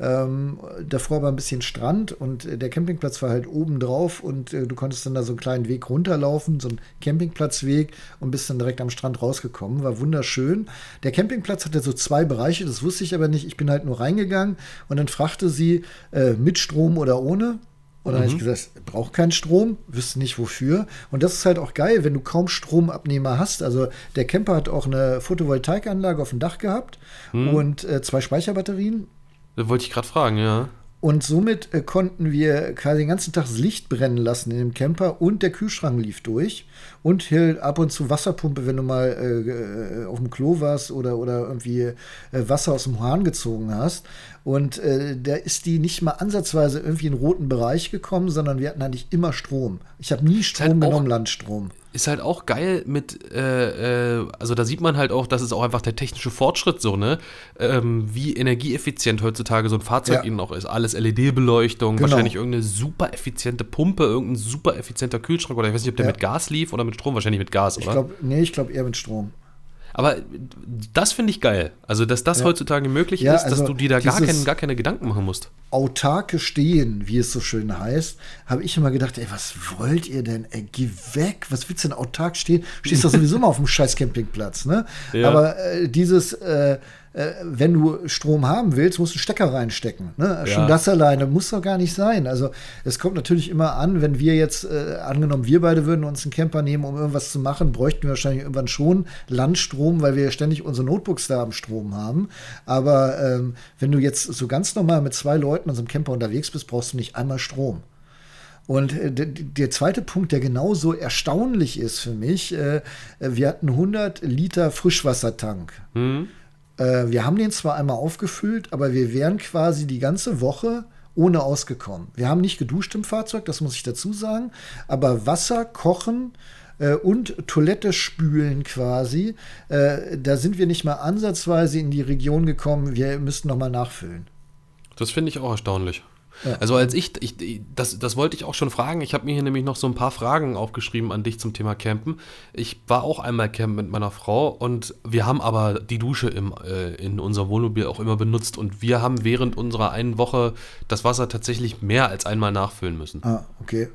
Ähm, davor war ein bisschen Strand und äh, der Campingplatz war halt oben drauf und äh, du konntest dann da so einen kleinen Weg runterlaufen, so einen Campingplatzweg und bist dann direkt am Strand rausgekommen. War wunderschön. Der Campingplatz hatte so zwei Bereiche, das wusste ich aber nicht. Ich bin halt nur reingegangen und dann fragte sie äh, mit Strom oder ohne. Und dann mhm. habe ich gesagt, braucht keinen Strom, wüsste nicht wofür. Und das ist halt auch geil, wenn du kaum Stromabnehmer hast. Also der Camper hat auch eine Photovoltaikanlage auf dem Dach gehabt mhm. und äh, zwei Speicherbatterien. Das wollte ich gerade fragen, ja. Und somit äh, konnten wir quasi den ganzen Tag das Licht brennen lassen in dem Camper und der Kühlschrank lief durch. Und hier ab und zu Wasserpumpe, wenn du mal äh, äh auf dem Klo warst oder, oder irgendwie äh, Wasser aus dem Hahn gezogen hast. Und äh, da ist die nicht mal ansatzweise irgendwie in den roten Bereich gekommen, sondern wir hatten eigentlich immer Strom. Ich habe nie Strom halt genommen, Landstrom ist halt auch geil mit, äh, äh, also da sieht man halt auch, das ist auch einfach der technische Fortschritt so, ne? Ähm, wie energieeffizient heutzutage so ein Fahrzeug ja. eben auch ist. Alles LED-Beleuchtung, genau. wahrscheinlich irgendeine super effiziente Pumpe, irgendein super effizienter Kühlschrank oder ich weiß nicht, ob der ja. mit Gas lief oder mit Strom, wahrscheinlich mit Gas, ich oder? Glaub, nee, ich glaube eher mit Strom. Aber das finde ich geil. Also, dass das ja. heutzutage möglich ja, ist, dass also du dir da gar, kein, gar keine Gedanken machen musst. Autarke Stehen, wie es so schön heißt, habe ich immer gedacht, ey, was wollt ihr denn? Ey, geh weg. Was willst du denn autark stehen? Stehst doch sowieso mal auf dem scheiß Campingplatz, ne? Ja. Aber äh, dieses äh, wenn du Strom haben willst, musst du einen Stecker reinstecken. Ne? Schon das alleine muss doch gar nicht sein. Also es kommt natürlich immer an, wenn wir jetzt, äh, angenommen, wir beide würden uns einen Camper nehmen, um irgendwas zu machen, bräuchten wir wahrscheinlich irgendwann schon Landstrom, weil wir ständig unsere Notebooks da am Strom haben. Aber ähm, wenn du jetzt so ganz normal mit zwei Leuten in so einem Camper unterwegs bist, brauchst du nicht einmal Strom. Und äh, der zweite Punkt, der genauso erstaunlich ist für mich, äh, wir hatten 100 Liter Frischwassertank. Mhm. Äh, wir haben den zwar einmal aufgefüllt, aber wir wären quasi die ganze Woche ohne ausgekommen. Wir haben nicht geduscht im Fahrzeug, das muss ich dazu sagen, aber Wasser kochen äh, und Toilette spülen quasi, äh, da sind wir nicht mal ansatzweise in die Region gekommen, wir müssten noch mal nachfüllen. Das finde ich auch erstaunlich. Ja. Also als ich, ich das, das wollte ich auch schon fragen. Ich habe mir hier nämlich noch so ein paar Fragen aufgeschrieben an dich zum Thema Campen. Ich war auch einmal campen mit meiner Frau und wir haben aber die Dusche im, äh, in unserem Wohnmobil auch immer benutzt und wir haben während unserer einen Woche das Wasser tatsächlich mehr als einmal nachfüllen müssen. Ah, okay.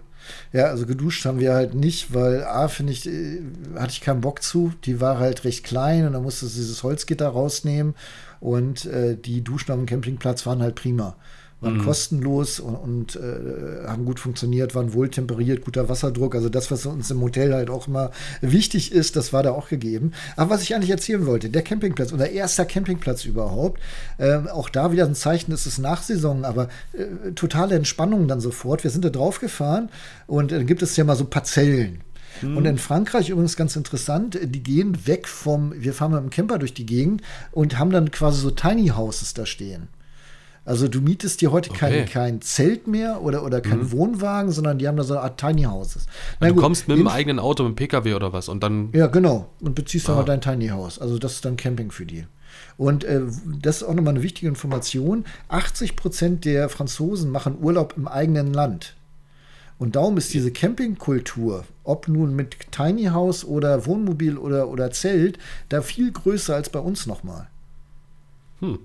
Ja, also geduscht haben wir halt nicht, weil A, finde ich, äh, hatte ich keinen Bock zu. Die war halt recht klein und dann musste du dieses Holzgitter rausnehmen und äh, die Duschen am Campingplatz waren halt prima waren mhm. kostenlos und, und äh, haben gut funktioniert, waren wohltemperiert, guter Wasserdruck. Also das, was uns im Hotel halt auch immer wichtig ist, das war da auch gegeben. Aber was ich eigentlich erzählen wollte, der Campingplatz, unser erster Campingplatz überhaupt, äh, auch da wieder ein Zeichen, es ist Nachsaison, aber äh, totale Entspannung dann sofort. Wir sind da drauf gefahren und dann gibt es ja mal so Parzellen. Und in Frankreich übrigens ganz interessant, die gehen weg vom, wir fahren mit dem Camper durch die Gegend und haben dann quasi so Tiny Houses da stehen. Also du mietest dir heute okay. kein, kein Zelt mehr oder, oder kein mhm. Wohnwagen, sondern die haben da so eine Art Tiny Houses. Na, du gut, kommst mit dem eigenen Auto, mit dem Pkw oder was und dann. Ja, genau. Und beziehst ah. dann mal dein Tiny House. Also das ist dann Camping für die. Und äh, das ist auch nochmal eine wichtige Information. 80 Prozent der Franzosen machen Urlaub im eigenen Land. Und darum ist diese Campingkultur, ob nun mit Tiny House oder Wohnmobil oder, oder Zelt, da viel größer als bei uns nochmal. Hm.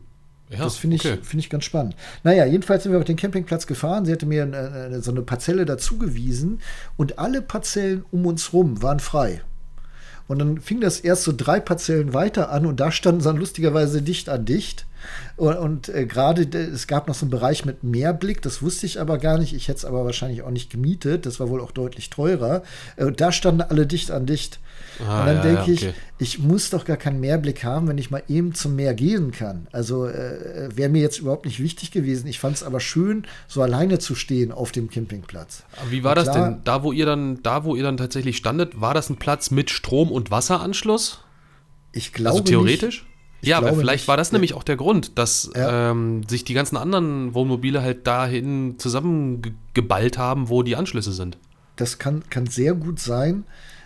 Ja, das finde ich, okay. find ich ganz spannend. Naja, jedenfalls sind wir auf den Campingplatz gefahren. Sie hatte mir eine, so eine Parzelle dazugewiesen und alle Parzellen um uns rum waren frei. Und dann fing das erst so drei Parzellen weiter an und da standen sie dann lustigerweise dicht an dicht. Und, und äh, gerade es gab noch so einen Bereich mit Mehrblick, das wusste ich aber gar nicht. Ich hätte es aber wahrscheinlich auch nicht gemietet. Das war wohl auch deutlich teurer. Äh, und da standen alle dicht an dicht. Ah, und dann ja, denke ja, okay. ich, ich muss doch gar keinen Mehrblick haben, wenn ich mal eben zum Meer gehen kann. Also äh, wäre mir jetzt überhaupt nicht wichtig gewesen. Ich fand es aber schön, so alleine zu stehen auf dem Campingplatz. Aber wie war und das denn? Da, wo ihr dann, da, wo ihr dann tatsächlich standet, war das ein Platz mit Strom- und Wasseranschluss? Ich glaube. Also theoretisch? Nicht. Ich ja, aber vielleicht nicht. war das nämlich auch der Grund, dass ja. ähm, sich die ganzen anderen Wohnmobile halt dahin zusammengeballt haben, wo die Anschlüsse sind. Das kann, kann sehr gut sein.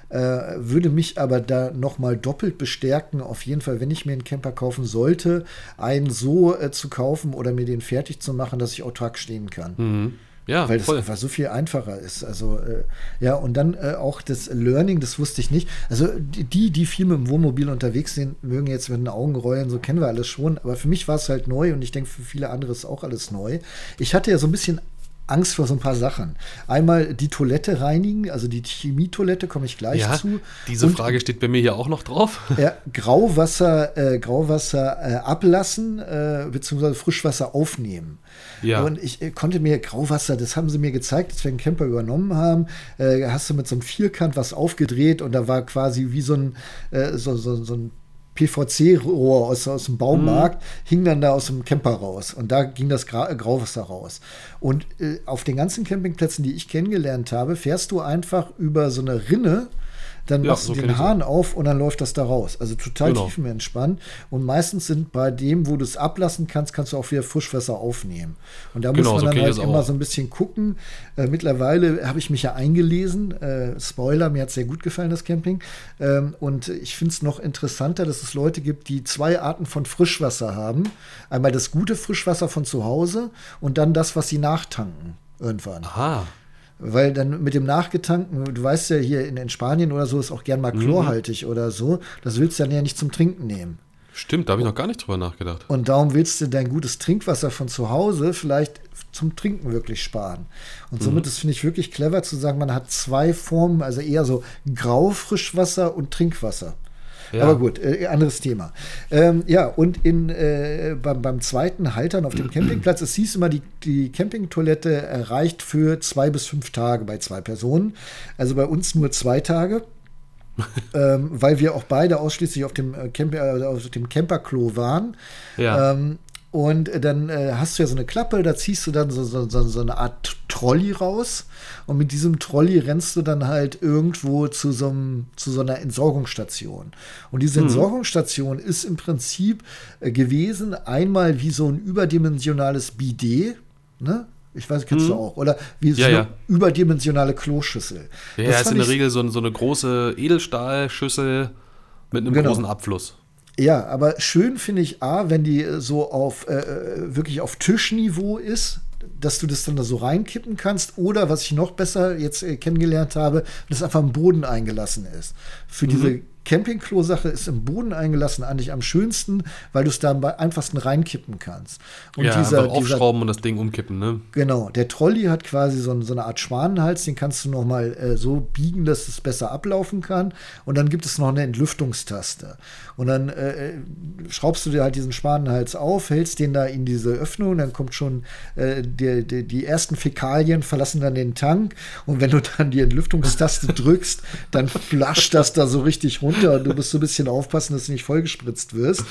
Äh, würde mich aber da nochmal doppelt bestärken, auf jeden Fall, wenn ich mir einen Camper kaufen sollte, einen so äh, zu kaufen oder mir den fertig zu machen, dass ich autark stehen kann. Mhm. Ja, weil das voll. einfach so viel einfacher ist. Also äh, ja, und dann äh, auch das Learning, das wusste ich nicht. Also die, die viel mit dem Wohnmobil unterwegs sind, mögen jetzt mit den Augen rollen, so kennen wir alles schon. Aber für mich war es halt neu und ich denke, für viele andere ist auch alles neu. Ich hatte ja so ein bisschen Angst vor so ein paar Sachen. Einmal die Toilette reinigen, also die Chemietoilette komme ich gleich ja, zu. Diese und, Frage steht bei mir hier auch noch drauf. Ja, Grauwasser, äh, Grauwasser äh, ablassen, äh, beziehungsweise Frischwasser aufnehmen. Ja. Und ich äh, konnte mir Grauwasser, das haben sie mir gezeigt, als wir den Camper übernommen haben, äh, hast du mit so einem Vierkant was aufgedreht und da war quasi wie so ein, äh, so, so, so ein PVC-Rohr aus, aus dem Baumarkt, mhm. hing dann da aus dem Camper raus. Und da ging das Gra Grauwasser raus. Und äh, auf den ganzen Campingplätzen, die ich kennengelernt habe, fährst du einfach über so eine Rinne dann ja, machst so du den Hahn auf und dann läuft das da raus. Also total genau. tiefenentspannt. Und meistens sind bei dem, wo du es ablassen kannst, kannst du auch wieder Frischwasser aufnehmen. Und da genau, muss man so dann halt immer so ein bisschen gucken. Äh, mittlerweile habe ich mich ja eingelesen. Äh, Spoiler, mir hat es sehr gut gefallen, das Camping. Ähm, und ich finde es noch interessanter, dass es Leute gibt, die zwei Arten von Frischwasser haben. Einmal das gute Frischwasser von zu Hause und dann das, was sie nachtanken irgendwann. Aha. Weil dann mit dem Nachgetankten, du weißt ja, hier in, in Spanien oder so ist auch gern mal mhm. chlorhaltig mhm. oder so. Das willst du dann ja nicht zum Trinken nehmen. Stimmt, da habe ich noch gar nicht drüber nachgedacht. Und darum willst du dein gutes Trinkwasser von zu Hause vielleicht zum Trinken wirklich sparen. Und somit mhm. ist, finde ich, wirklich clever zu sagen, man hat zwei Formen, also eher so Graufrischwasser und Trinkwasser. Ja. Aber gut, äh, anderes Thema. Ähm, ja, und in, äh, beim, beim, zweiten Haltern auf dem Campingplatz, es hieß immer, die, die Campingtoilette reicht für zwei bis fünf Tage bei zwei Personen. Also bei uns nur zwei Tage. ähm, weil wir auch beide ausschließlich auf dem, äh, Camp äh, auf dem Camperklo waren. Ja. Ähm, und dann äh, hast du ja so eine Klappe, da ziehst du dann so, so, so, eine Art Trolley raus. Und mit diesem Trolley rennst du dann halt irgendwo zu so, einem, zu so einer Entsorgungsstation. Und diese mhm. Entsorgungsstation ist im Prinzip äh, gewesen einmal wie so ein überdimensionales Bidet. Ne? Ich weiß, kennst hm. du mhm. auch. Oder wie so ja, eine ja. überdimensionale Kloschüssel. Ja, das ist in der Regel so, so, eine große Edelstahlschüssel mit einem genau. großen Abfluss. Ja, aber schön finde ich A, wenn die so auf äh, äh, wirklich auf Tischniveau ist. dass du das dann da so reinkippen kannst. Oder was ich noch besser jetzt äh, kennengelernt habe, dass einfach im Boden eingelassen ist. Für mhm. diese Campingklo-Sache ist im Boden eingelassen eigentlich am schönsten, weil du es da am einfachsten reinkippen kannst. Und ja, dieser, aufschrauben dieser, und das Ding umkippen, ne? Genau. Der Trolley hat quasi so, so eine Art Schwanenhals, den kannst du noch mal äh, so biegen, dass es besser ablaufen kann. Und dann gibt es noch eine Entlüftungstaste. Und dann äh, äh schraubst du dir halt diesen Schwanenhals auf, hältst den da in diese Öffnung, dann kommt schon äh, die, die, die ersten Fäkalien verlassen dann den Tank. Und wenn du dann die Entlüftungstaste drückst, dann flasht das da so richtig runter runter und du musst so ein bisschen aufpassen, dass du nicht vollgespritzt wirst.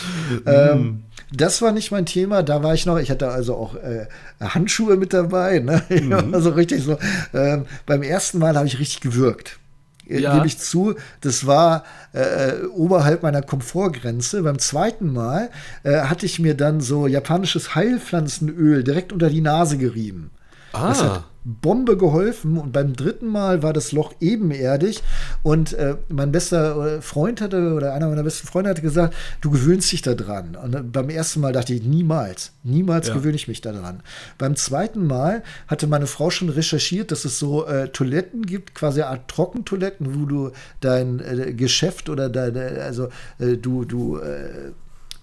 ähm, das war nicht mein Thema. Da war ich noch, ich hatte also auch äh, Handschuhe mit dabei. Ne? Mhm. Also richtig so. Ähm, beim ersten Mal habe ich richtig gewürgt. Äh, ja. Gebe ich zu, das war äh, oberhalb meiner Komfortgrenze. Beim zweiten Mal äh, hatte ich mir dann so japanisches Heilpflanzenöl direkt unter die Nase gerieben. Ah. Das hat Bombe geholfen und beim dritten Mal war das Loch ebenerdig und äh, mein bester äh, Freund hatte oder einer meiner besten Freunde hatte gesagt, du gewöhnst dich daran. Und äh, beim ersten Mal dachte ich, niemals, niemals ja. gewöhne ich mich daran. Beim zweiten Mal hatte meine Frau schon recherchiert, dass es so äh, Toiletten gibt, quasi eine Art Trockentoiletten, wo du dein äh, Geschäft oder deine, also äh, du, du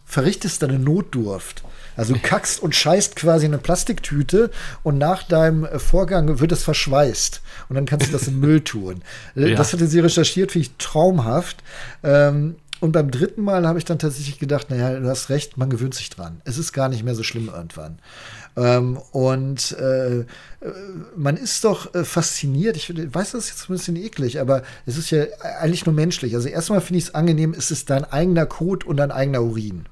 verrichtest deine Notdurft. Also du kackst und scheißt quasi eine Plastiktüte und nach deinem äh, Vorgang wird es verschweißt. Und dann kannst du das in Müll tun. Äh, ja. Das hatte sie recherchiert, finde ich traumhaft. Ähm, und beim dritten Mal habe ich dann tatsächlich gedacht, naja, du hast recht, man gewöhnt sich dran. Es ist gar nicht mehr so schlimm irgendwann. Ähm, und äh, man ist doch äh, fasziniert. Ich weiß, das ist jetzt ein bisschen eklig, aber es ist ja eigentlich nur menschlich. Also erstmal finde ich es angenehm, es ist dein eigener Kot und dein eigener Urin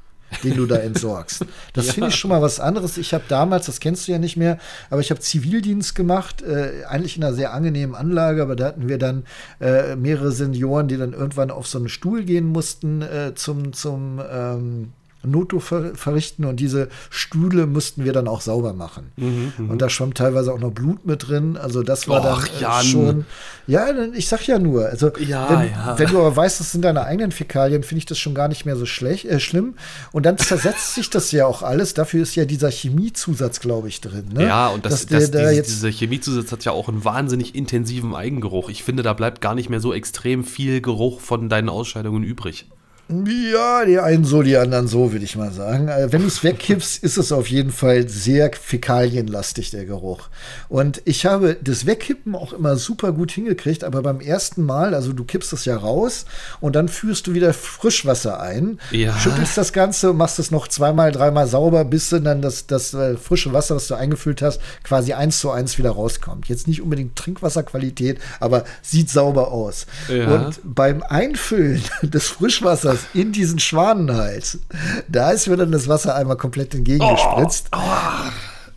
den du da entsorgst. Das ja. finde ich schon mal was anderes. Ich habe damals, das kennst du ja nicht mehr, aber ich habe Zivildienst gemacht, äh, eigentlich in einer sehr angenehmen Anlage, aber da hatten wir dann äh, mehrere Senioren, die dann irgendwann auf so einen Stuhl gehen mussten äh, zum, zum ähm, Noto ver verrichten und diese Stühle mussten wir dann auch sauber machen. Mhm, mhm, und da schwamm teilweise auch noch Blut mit drin. Also das war Och, dann äh, schon. Ja, ich sag ja nur. Also ja, wenn, ja. wenn, du aber weißt, das sind deine eigenen Fäkalien, finde ich das schon gar nicht mehr so schlecht, äh, schlimm. Und dann zersetzt sich das ja auch alles. Dafür ist ja dieser Chemiezusatz, glaube ich, drin. Ne? Ja, und das, das, der, diese, dieser Chemiezusatz hat ja auch einen wahnsinnig intensiven Eigengeruch. Ich finde, da bleibt gar nicht mehr so extrem viel Geruch von deinen Ausscheidungen übrig. Ja, die einen so, die anderen so, würde ich mal sagen. Äh, wenn du es wegkippst, ist es auf jeden Fall sehr fäkalienlastig, der Geruch. Und ich habe das Wegkippen auch immer super gut hingekriegt, aber beim ersten Mal, also du kippst es ja raus und dann führst du wieder Frischwasser ein, ja. schüttelst das Ganze, machst es noch zweimal, dreimal sauber, bis dann das, das äh, frische Wasser, was du eingefüllt hast, quasi eins zu eins wieder rauskommt. Jetzt nicht unbedingt Trinkwasserqualität, aber sieht sauber aus. Ja. Und beim Einfüllen des Frischwassers in diesen Schwanenhals. Da ist mir dann das Wasser einmal komplett entgegengespritzt. Oh, oh.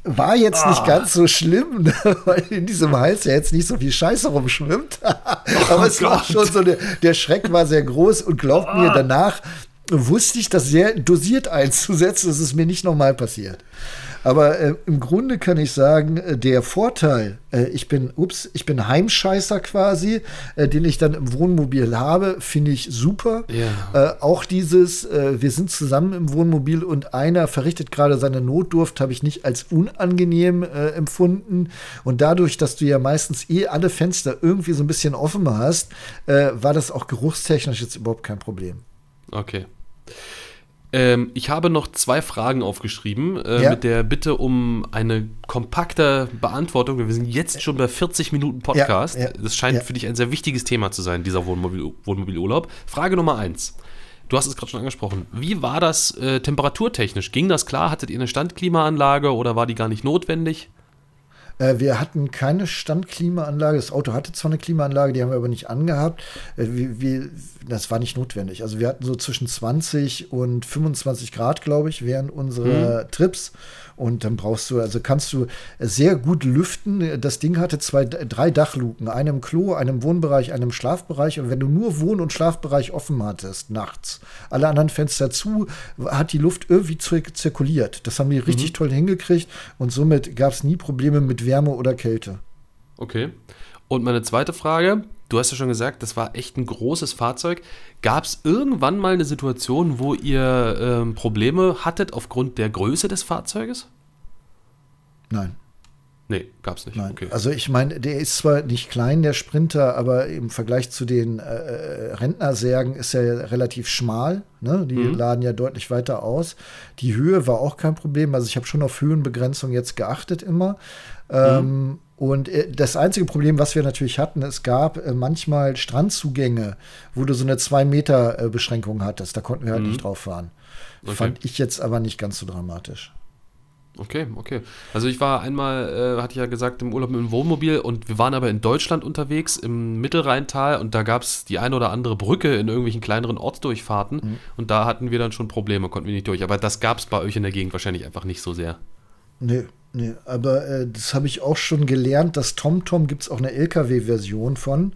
War jetzt oh. nicht ganz so schlimm, weil in diesem Hals ja jetzt nicht so viel Scheiße rumschwimmt. Aber es Gott. war schon so, der, der Schreck war sehr groß und glaubt mir, danach wusste ich das sehr dosiert einzusetzen. Das ist mir nicht normal passiert. Aber äh, im Grunde kann ich sagen, äh, der Vorteil, äh, ich bin, ups, ich bin Heimscheißer quasi, äh, den ich dann im Wohnmobil habe, finde ich super. Ja. Äh, auch dieses, äh, wir sind zusammen im Wohnmobil und einer verrichtet gerade seine Notdurft, habe ich nicht als unangenehm empfunden. Und dadurch, dass du ja meistens eh alle Fenster irgendwie so ein bisschen offen hast, war das auch geruchstechnisch jetzt überhaupt kein Problem. Okay. Ähm, ich habe noch zwei Fragen aufgeschrieben äh, ja. mit der Bitte um eine kompakte Beantwortung. Wir sind jetzt schon bei 40 Minuten Podcast. Ja, ja, das scheint für dich ein sehr wichtiges Thema zu sein, dieser Wohnmobil Wohnmobilurlaub. Frage Nummer eins. Du hast es gerade schon angesprochen. Wie war das äh, temperaturtechnisch? Ging das klar? Hattet ihr eine Standklimaanlage oder war die gar nicht notwendig? Äh, wir hatten keine Standklimaanlage. Das Auto hatte zwar eine Klimaanlage, die haben wir aber nicht angehabt. Äh, wir, wir, das war nicht notwendig. Also wir hatten so zwischen 20 und 25 Grad, glaube ich, während unserer mhm. Trips. Und dann brauchst du, also kannst du sehr gut lüften. Das Ding hatte zwei, drei Dachluken, einem Klo, einem Wohnbereich, einem Schlafbereich. Und wenn du nur Wohn- und Schlafbereich offen hattest, nachts, alle anderen Fenster zu, hat die Luft irgendwie zirkuliert. Das haben die richtig mhm. toll hingekriegt. Und somit gab es nie Probleme mit Wärme oder Kälte. Okay. Und meine zweite Frage, du hast ja schon gesagt, das war echt ein großes Fahrzeug. Gab es irgendwann mal eine Situation, wo ihr ähm, Probleme hattet aufgrund der Größe des Fahrzeuges? Nein. Nee, gab es nicht. Nein. Okay. Also ich meine, der ist zwar nicht klein, der Sprinter, aber im Vergleich zu den äh, äh Rentnersärgen ist er relativ schmal. Ne? Die mhm. laden ja deutlich weiter aus. Die Höhe war auch kein Problem. Also ich habe schon auf Höhenbegrenzung jetzt geachtet immer. Ähm, mhm. Und äh, das einzige Problem, was wir natürlich hatten, es gab äh, manchmal Strandzugänge, wo du so eine 2-Meter-Beschränkung hattest. Da konnten wir halt mhm. nicht drauf fahren. Okay. Fand ich jetzt aber nicht ganz so dramatisch. Okay, okay. Also ich war einmal, äh, hatte ich ja gesagt, im Urlaub mit dem Wohnmobil und wir waren aber in Deutschland unterwegs, im Mittelrheintal und da gab es die eine oder andere Brücke in irgendwelchen kleineren Ortsdurchfahrten mhm. und da hatten wir dann schon Probleme, konnten wir nicht durch. Aber das gab es bei euch in der Gegend wahrscheinlich einfach nicht so sehr. Nee, nee, aber äh, das habe ich auch schon gelernt, dass TomTom gibt es auch eine LKW-Version von.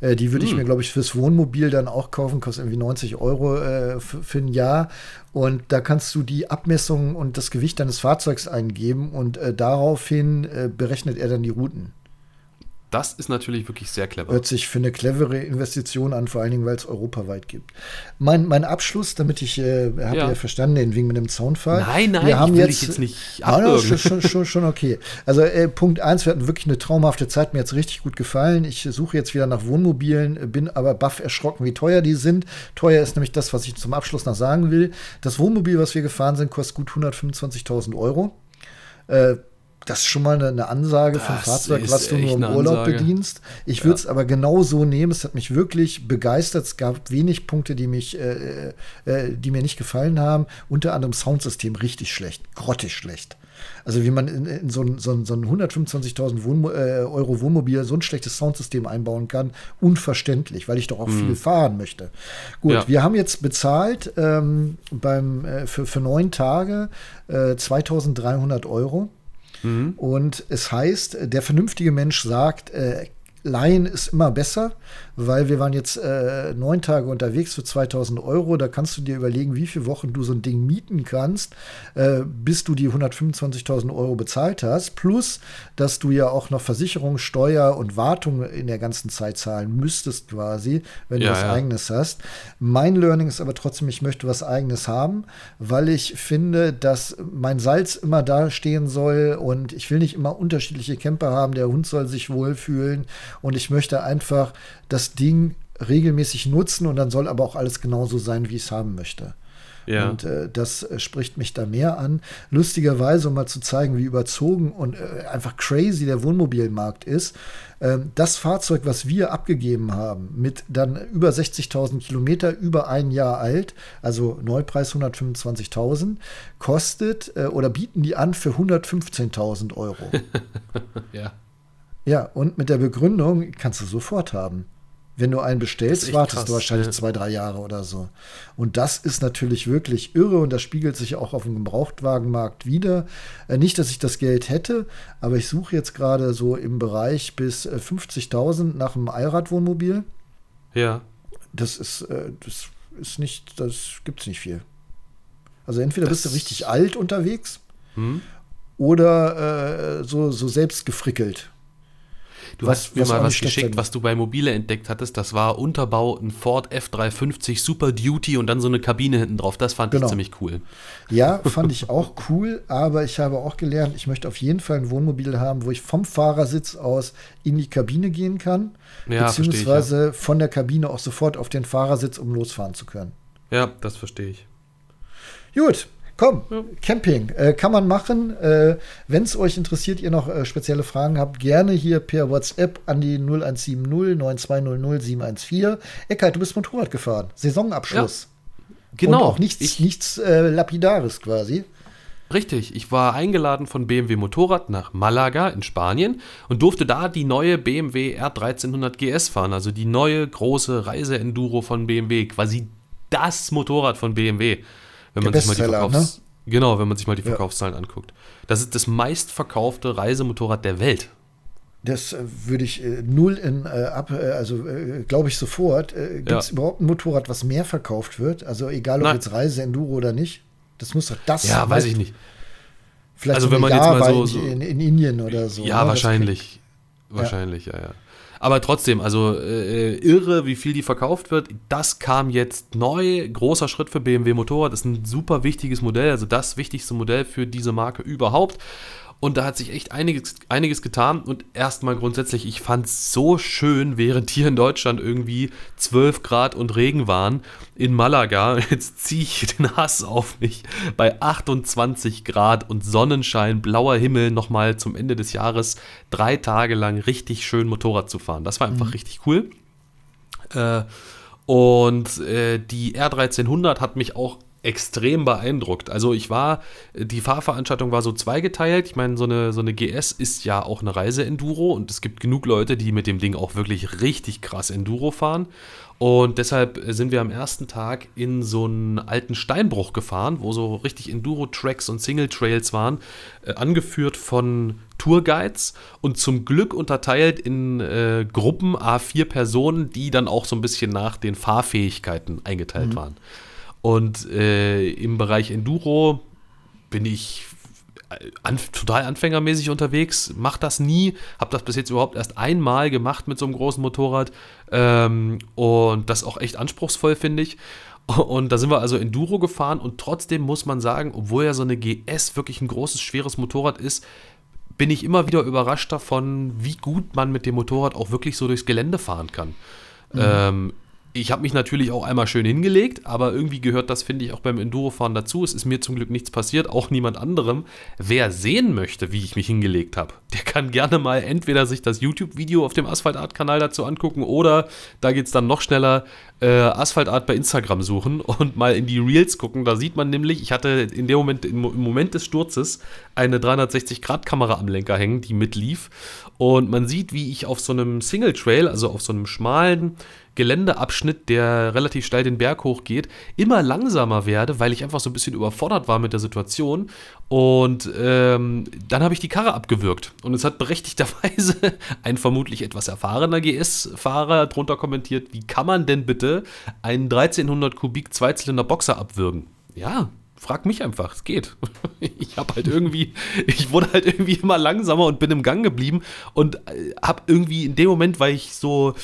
Äh, die würde ich hm. mir, glaube ich, fürs Wohnmobil dann auch kaufen, kostet irgendwie 90 Euro äh, für ein Jahr. Und da kannst du die Abmessung und das Gewicht deines Fahrzeugs eingeben und äh, daraufhin äh, berechnet er dann die Routen. Das ist natürlich wirklich sehr clever. Hört sich für eine clevere Investition an, vor allen Dingen, weil es europaweit gibt. Mein, mein Abschluss, damit ich, äh, habe ja. ja. verstanden, den wegen mit dem Zaunfall. Nein, nein, wir haben will jetzt, ich jetzt nicht abwürgen. Nein, schon, schon, schon, okay. Also äh, Punkt 1, wir hatten wirklich eine traumhafte Zeit, mir hat es richtig gut gefallen. Ich suche jetzt wieder nach Wohnmobilen, bin aber baff erschrocken, wie teuer die sind. Teuer ist nämlich das, was ich zum Abschluss noch sagen will. Das Wohnmobil, was wir gefahren sind, kostet gut 125.000 Euro. Äh, das ist schon mal eine, eine Ansage das vom Fahrzeug, was du nur im Urlaub bedienst. Ich würde es aber genau so nehmen. Es hat mich wirklich begeistert. Es gab wenig Punkte, die mich, äh, äh, die mir nicht gefallen haben. Unter anderem Soundsystem richtig schlecht, grottig schlecht. Also wie man in, in so ein, so ein, so ein 125.000 Wohn äh, Euro Wohnmobil so ein schlechtes Soundsystem einbauen kann, unverständlich, weil ich doch auch mhm. viel fahren möchte. Gut, ja. wir haben jetzt bezahlt ähm, beim, äh, für, für neun Tage äh, 2.300 Euro. Mhm. Und es heißt, der vernünftige Mensch sagt, äh, Leihen ist immer besser, weil wir waren jetzt äh, neun Tage unterwegs für 2000 Euro. Da kannst du dir überlegen, wie viele Wochen du so ein Ding mieten kannst, äh, bis du die 125.000 Euro bezahlt hast. Plus, dass du ja auch noch Versicherung, Steuer und Wartung in der ganzen Zeit zahlen müsstest quasi, wenn ja, du was ja. Eigenes hast. Mein Learning ist aber trotzdem, ich möchte was Eigenes haben, weil ich finde, dass mein Salz immer da stehen soll und ich will nicht immer unterschiedliche Camper haben. Der Hund soll sich wohlfühlen und ich möchte einfach das Ding regelmäßig nutzen und dann soll aber auch alles genauso sein, wie ich es haben möchte. Ja. Und äh, das äh, spricht mich da mehr an. Lustigerweise, um mal zu zeigen, wie überzogen und äh, einfach crazy der Wohnmobilmarkt ist, ähm, das Fahrzeug, was wir abgegeben haben, mit dann über 60.000 Kilometer, über ein Jahr alt, also Neupreis 125.000, kostet äh, oder bieten die an für 115.000 Euro. ja. Ja, und mit der Begründung kannst du sofort haben. Wenn du einen bestellst, wartest krass, du wahrscheinlich ja. zwei, drei Jahre oder so. Und das ist natürlich wirklich irre und das spiegelt sich auch auf dem Gebrauchtwagenmarkt wieder. Äh, nicht, dass ich das Geld hätte, aber ich suche jetzt gerade so im Bereich bis 50.000 äh, nach einem Allradwohnmobil. Ja. Das ist, äh, das ist nicht, das gibt es nicht viel. Also entweder das bist du richtig alt unterwegs hm? oder äh, so, so selbst gefrickelt. Du was, hast mir mal was geschickt, was du bei Mobile entdeckt hattest. Das war Unterbau, ein Ford F350 Super Duty und dann so eine Kabine hinten drauf. Das fand genau. ich ziemlich cool. Ja, fand ich auch cool, aber ich habe auch gelernt, ich möchte auf jeden Fall ein Wohnmobil haben, wo ich vom Fahrersitz aus in die Kabine gehen kann, ja, beziehungsweise ich, ja. von der Kabine auch sofort auf den Fahrersitz, um losfahren zu können. Ja, das verstehe ich. Gut, Komm, ja. Camping äh, kann man machen. Äh, Wenn es euch interessiert, ihr noch äh, spezielle Fragen habt, gerne hier per WhatsApp an die 0170 9200 714. Eckheit, du bist Motorrad gefahren. Saisonabschluss. Ja. Genau. Und auch nichts, ich, nichts äh, Lapidares quasi. Richtig, ich war eingeladen von BMW Motorrad nach Malaga in Spanien und durfte da die neue BMW R1300 GS fahren, also die neue große Reise-Enduro von BMW, quasi das Motorrad von BMW wenn man sich mal die Verkaufs ne? Genau, wenn man sich mal die Verkaufszahlen ja. anguckt. Das ist das meistverkaufte Reisemotorrad der Welt. Das äh, würde ich äh, null in äh, ab, äh, also äh, glaube ich sofort. Gibt es ja. überhaupt ein Motorrad, was mehr verkauft wird? Also egal ob Nein. jetzt Reise, Enduro oder nicht. Das muss doch das Ja, weiß ich nicht. Vielleicht also wenn man jetzt mal so, so in, in, Indien oder so. Ja, ne? wahrscheinlich. Wahrscheinlich, ja, ja. Aber trotzdem, also äh, irre, wie viel die verkauft wird. Das kam jetzt neu. Großer Schritt für BMW Motorrad. Das ist ein super wichtiges Modell, also das wichtigste Modell für diese Marke überhaupt. Und da hat sich echt einiges, einiges getan. Und erstmal grundsätzlich, ich fand es so schön, während hier in Deutschland irgendwie 12 Grad und Regen waren, in Malaga, jetzt ziehe ich den Hass auf mich, bei 28 Grad und Sonnenschein, blauer Himmel, nochmal zum Ende des Jahres drei Tage lang richtig schön Motorrad zu fahren. Das war einfach mhm. richtig cool. Äh, und äh, die R1300 hat mich auch extrem beeindruckt. Also ich war, die Fahrveranstaltung war so zweigeteilt. Ich meine, so eine, so eine GS ist ja auch eine Reise-Enduro und es gibt genug Leute, die mit dem Ding auch wirklich richtig krass Enduro fahren. Und deshalb sind wir am ersten Tag in so einen alten Steinbruch gefahren, wo so richtig Enduro-Tracks und Single-Trails waren, äh, angeführt von Tourguides und zum Glück unterteilt in äh, Gruppen A4 Personen, die dann auch so ein bisschen nach den Fahrfähigkeiten eingeteilt mhm. waren. Und äh, im Bereich Enduro bin ich an, total anfängermäßig unterwegs, mach das nie, habe das bis jetzt überhaupt erst einmal gemacht mit so einem großen Motorrad ähm, und das auch echt anspruchsvoll, finde ich. Und da sind wir also Enduro gefahren und trotzdem muss man sagen, obwohl ja so eine GS wirklich ein großes, schweres Motorrad ist, bin ich immer wieder überrascht davon, wie gut man mit dem Motorrad auch wirklich so durchs Gelände fahren kann. Mhm. Ähm, ich habe mich natürlich auch einmal schön hingelegt, aber irgendwie gehört das, finde ich, auch beim Endurofahren dazu. Es ist mir zum Glück nichts passiert, auch niemand anderem. Wer sehen möchte, wie ich mich hingelegt habe, der kann gerne mal entweder sich das YouTube-Video auf dem Asphaltart-Kanal dazu angucken oder da geht es dann noch schneller, äh, Asphaltart bei Instagram suchen und mal in die Reels gucken. Da sieht man nämlich, ich hatte in dem Moment, im Moment des Sturzes, eine 360-Grad-Kamera am Lenker hängen, die mitlief. Und man sieht, wie ich auf so einem Single Trail, also auf so einem schmalen Geländeabschnitt, der relativ steil den Berg hochgeht, immer langsamer werde, weil ich einfach so ein bisschen überfordert war mit der Situation. Und ähm, dann habe ich die Karre abgewürgt. Und es hat berechtigterweise ein vermutlich etwas erfahrener GS-Fahrer drunter kommentiert, wie kann man denn bitte einen 1300 Kubik Zweizylinder Boxer abwürgen? Ja, frag mich einfach, es geht. Ich habe halt irgendwie, ich wurde halt irgendwie immer langsamer und bin im Gang geblieben und äh, habe irgendwie in dem Moment, weil ich so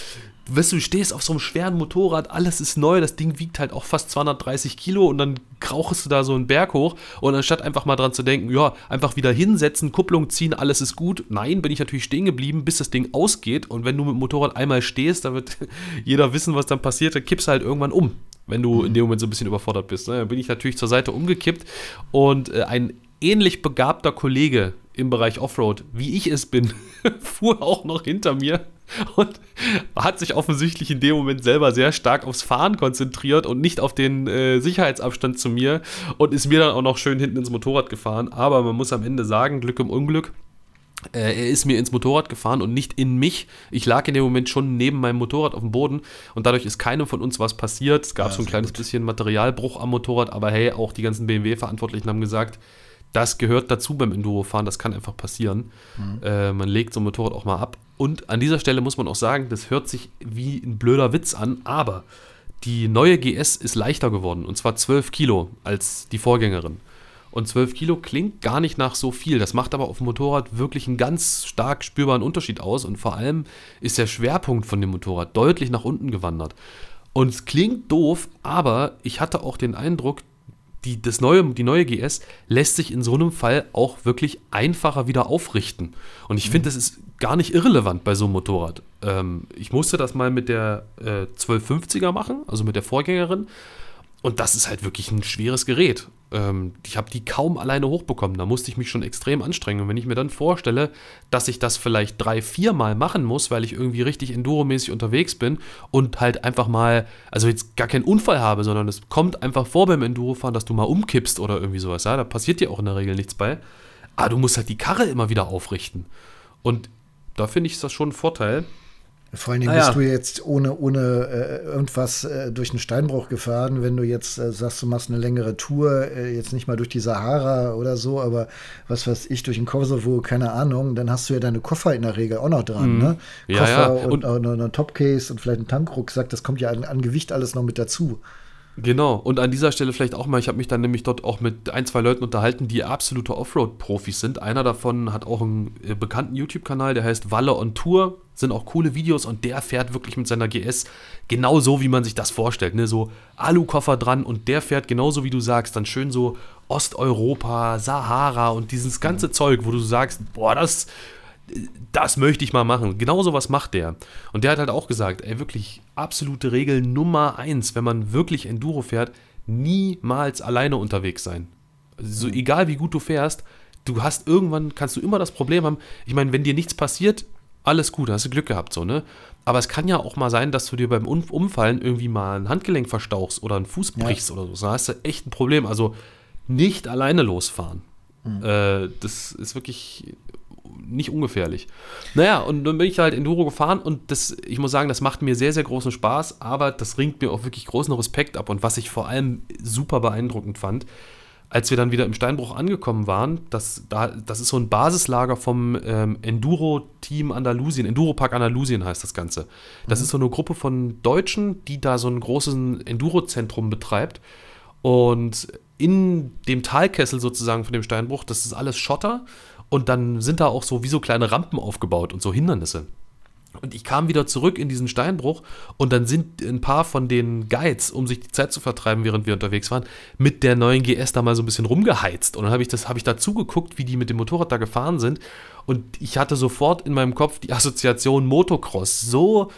weißt du, du stehst auf so einem schweren Motorrad, alles ist neu, das Ding wiegt halt auch fast 230 Kilo und dann krauchst du da so einen Berg hoch und anstatt einfach mal dran zu denken, ja, einfach wieder hinsetzen, Kupplung ziehen, alles ist gut. Nein, bin ich natürlich stehen geblieben, bis das Ding ausgeht und wenn du mit dem Motorrad einmal stehst, da wird jeder wissen, was dann passiert, dann kippst du halt irgendwann um, wenn du in dem Moment so ein bisschen überfordert bist. Ne? Dann bin ich natürlich zur Seite umgekippt und äh, ein ähnlich begabter Kollege im Bereich Offroad, wie ich es bin, fuhr auch noch hinter mir und hat sich offensichtlich in dem Moment selber sehr stark aufs Fahren konzentriert und nicht auf den äh, Sicherheitsabstand zu mir und ist mir dann auch noch schön hinten ins Motorrad gefahren. Aber man muss am Ende sagen, Glück im Unglück. Äh, er ist mir ins Motorrad gefahren und nicht in mich. Ich lag in dem Moment schon neben meinem Motorrad auf dem Boden und dadurch ist keinem von uns was passiert. Es gab ja, so ein kleines gut. bisschen Materialbruch am Motorrad, aber hey, auch die ganzen BMW-Verantwortlichen haben gesagt, das gehört dazu beim Endurofahren, das kann einfach passieren. Mhm. Äh, man legt so ein Motorrad auch mal ab. Und an dieser Stelle muss man auch sagen, das hört sich wie ein blöder Witz an, aber die neue GS ist leichter geworden und zwar 12 Kilo als die Vorgängerin. Und 12 Kilo klingt gar nicht nach so viel. Das macht aber auf dem Motorrad wirklich einen ganz stark spürbaren Unterschied aus. Und vor allem ist der Schwerpunkt von dem Motorrad deutlich nach unten gewandert. Und es klingt doof, aber ich hatte auch den Eindruck, die, das neue, die neue GS lässt sich in so einem Fall auch wirklich einfacher wieder aufrichten. Und ich finde, das ist gar nicht irrelevant bei so einem Motorrad. Ähm, ich musste das mal mit der äh, 1250er machen, also mit der Vorgängerin. Und das ist halt wirklich ein schweres Gerät. Ähm, ich habe die kaum alleine hochbekommen. Da musste ich mich schon extrem anstrengen. Und wenn ich mir dann vorstelle, dass ich das vielleicht drei, vier Mal machen muss, weil ich irgendwie richtig enduromäßig unterwegs bin und halt einfach mal, also jetzt gar keinen Unfall habe, sondern es kommt einfach vor beim Endurofahren, dass du mal umkippst oder irgendwie sowas. Ja? Da passiert dir auch in der Regel nichts bei. Aber du musst halt die Karre immer wieder aufrichten. Und da finde ich das schon ein Vorteil. Vor allen Dingen naja. bist du jetzt ohne, ohne äh, irgendwas äh, durch einen Steinbruch gefahren, wenn du jetzt äh, sagst, du machst eine längere Tour, äh, jetzt nicht mal durch die Sahara oder so, aber was weiß ich, durch den Kosovo, keine Ahnung, dann hast du ja deine Koffer in der Regel auch noch dran, mhm. ne? Ja, Koffer ja. und, und, und ein Topcase und vielleicht ein Tankrucksack, das kommt ja an, an Gewicht alles noch mit dazu. Genau, und an dieser Stelle vielleicht auch mal, ich habe mich dann nämlich dort auch mit ein, zwei Leuten unterhalten, die absolute Offroad-Profis sind. Einer davon hat auch einen äh, bekannten YouTube-Kanal, der heißt Walle on Tour. Sind auch coole Videos und der fährt wirklich mit seiner GS genau so, wie man sich das vorstellt. Ne? So Alukoffer dran und der fährt genauso, wie du sagst, dann schön so Osteuropa, Sahara und dieses ganze Zeug, wo du sagst, boah, das, das möchte ich mal machen. Genau so was macht der. Und der hat halt auch gesagt, ey, wirklich absolute Regel Nummer eins, wenn man wirklich Enduro fährt, niemals alleine unterwegs sein. Also so egal wie gut du fährst, du hast irgendwann, kannst du immer das Problem haben, ich meine, wenn dir nichts passiert, alles gut, hast du Glück gehabt, so, ne? Aber es kann ja auch mal sein, dass du dir beim Umfallen irgendwie mal ein Handgelenk verstauchst oder einen Fuß brichst ja. oder so. Da hast du echt ein Problem. Also nicht alleine losfahren. Mhm. Äh, das ist wirklich nicht ungefährlich. Naja, und dann bin ich halt Enduro gefahren und das, ich muss sagen, das macht mir sehr, sehr großen Spaß, aber das ringt mir auch wirklich großen Respekt ab. Und was ich vor allem super beeindruckend fand, als wir dann wieder im Steinbruch angekommen waren, das, da, das ist so ein Basislager vom ähm, Enduro-Team Andalusien, Enduro-Park Andalusien heißt das Ganze. Das mhm. ist so eine Gruppe von Deutschen, die da so ein großes Enduro-Zentrum betreibt. Und in dem Talkessel sozusagen von dem Steinbruch, das ist alles Schotter. Und dann sind da auch so wie so kleine Rampen aufgebaut und so Hindernisse. Und ich kam wieder zurück in diesen Steinbruch und dann sind ein paar von den Guides, um sich die Zeit zu vertreiben, während wir unterwegs waren, mit der neuen GS da mal so ein bisschen rumgeheizt. Und dann habe ich, hab ich da zugeguckt, wie die mit dem Motorrad da gefahren sind. Und ich hatte sofort in meinem Kopf die Assoziation Motocross. So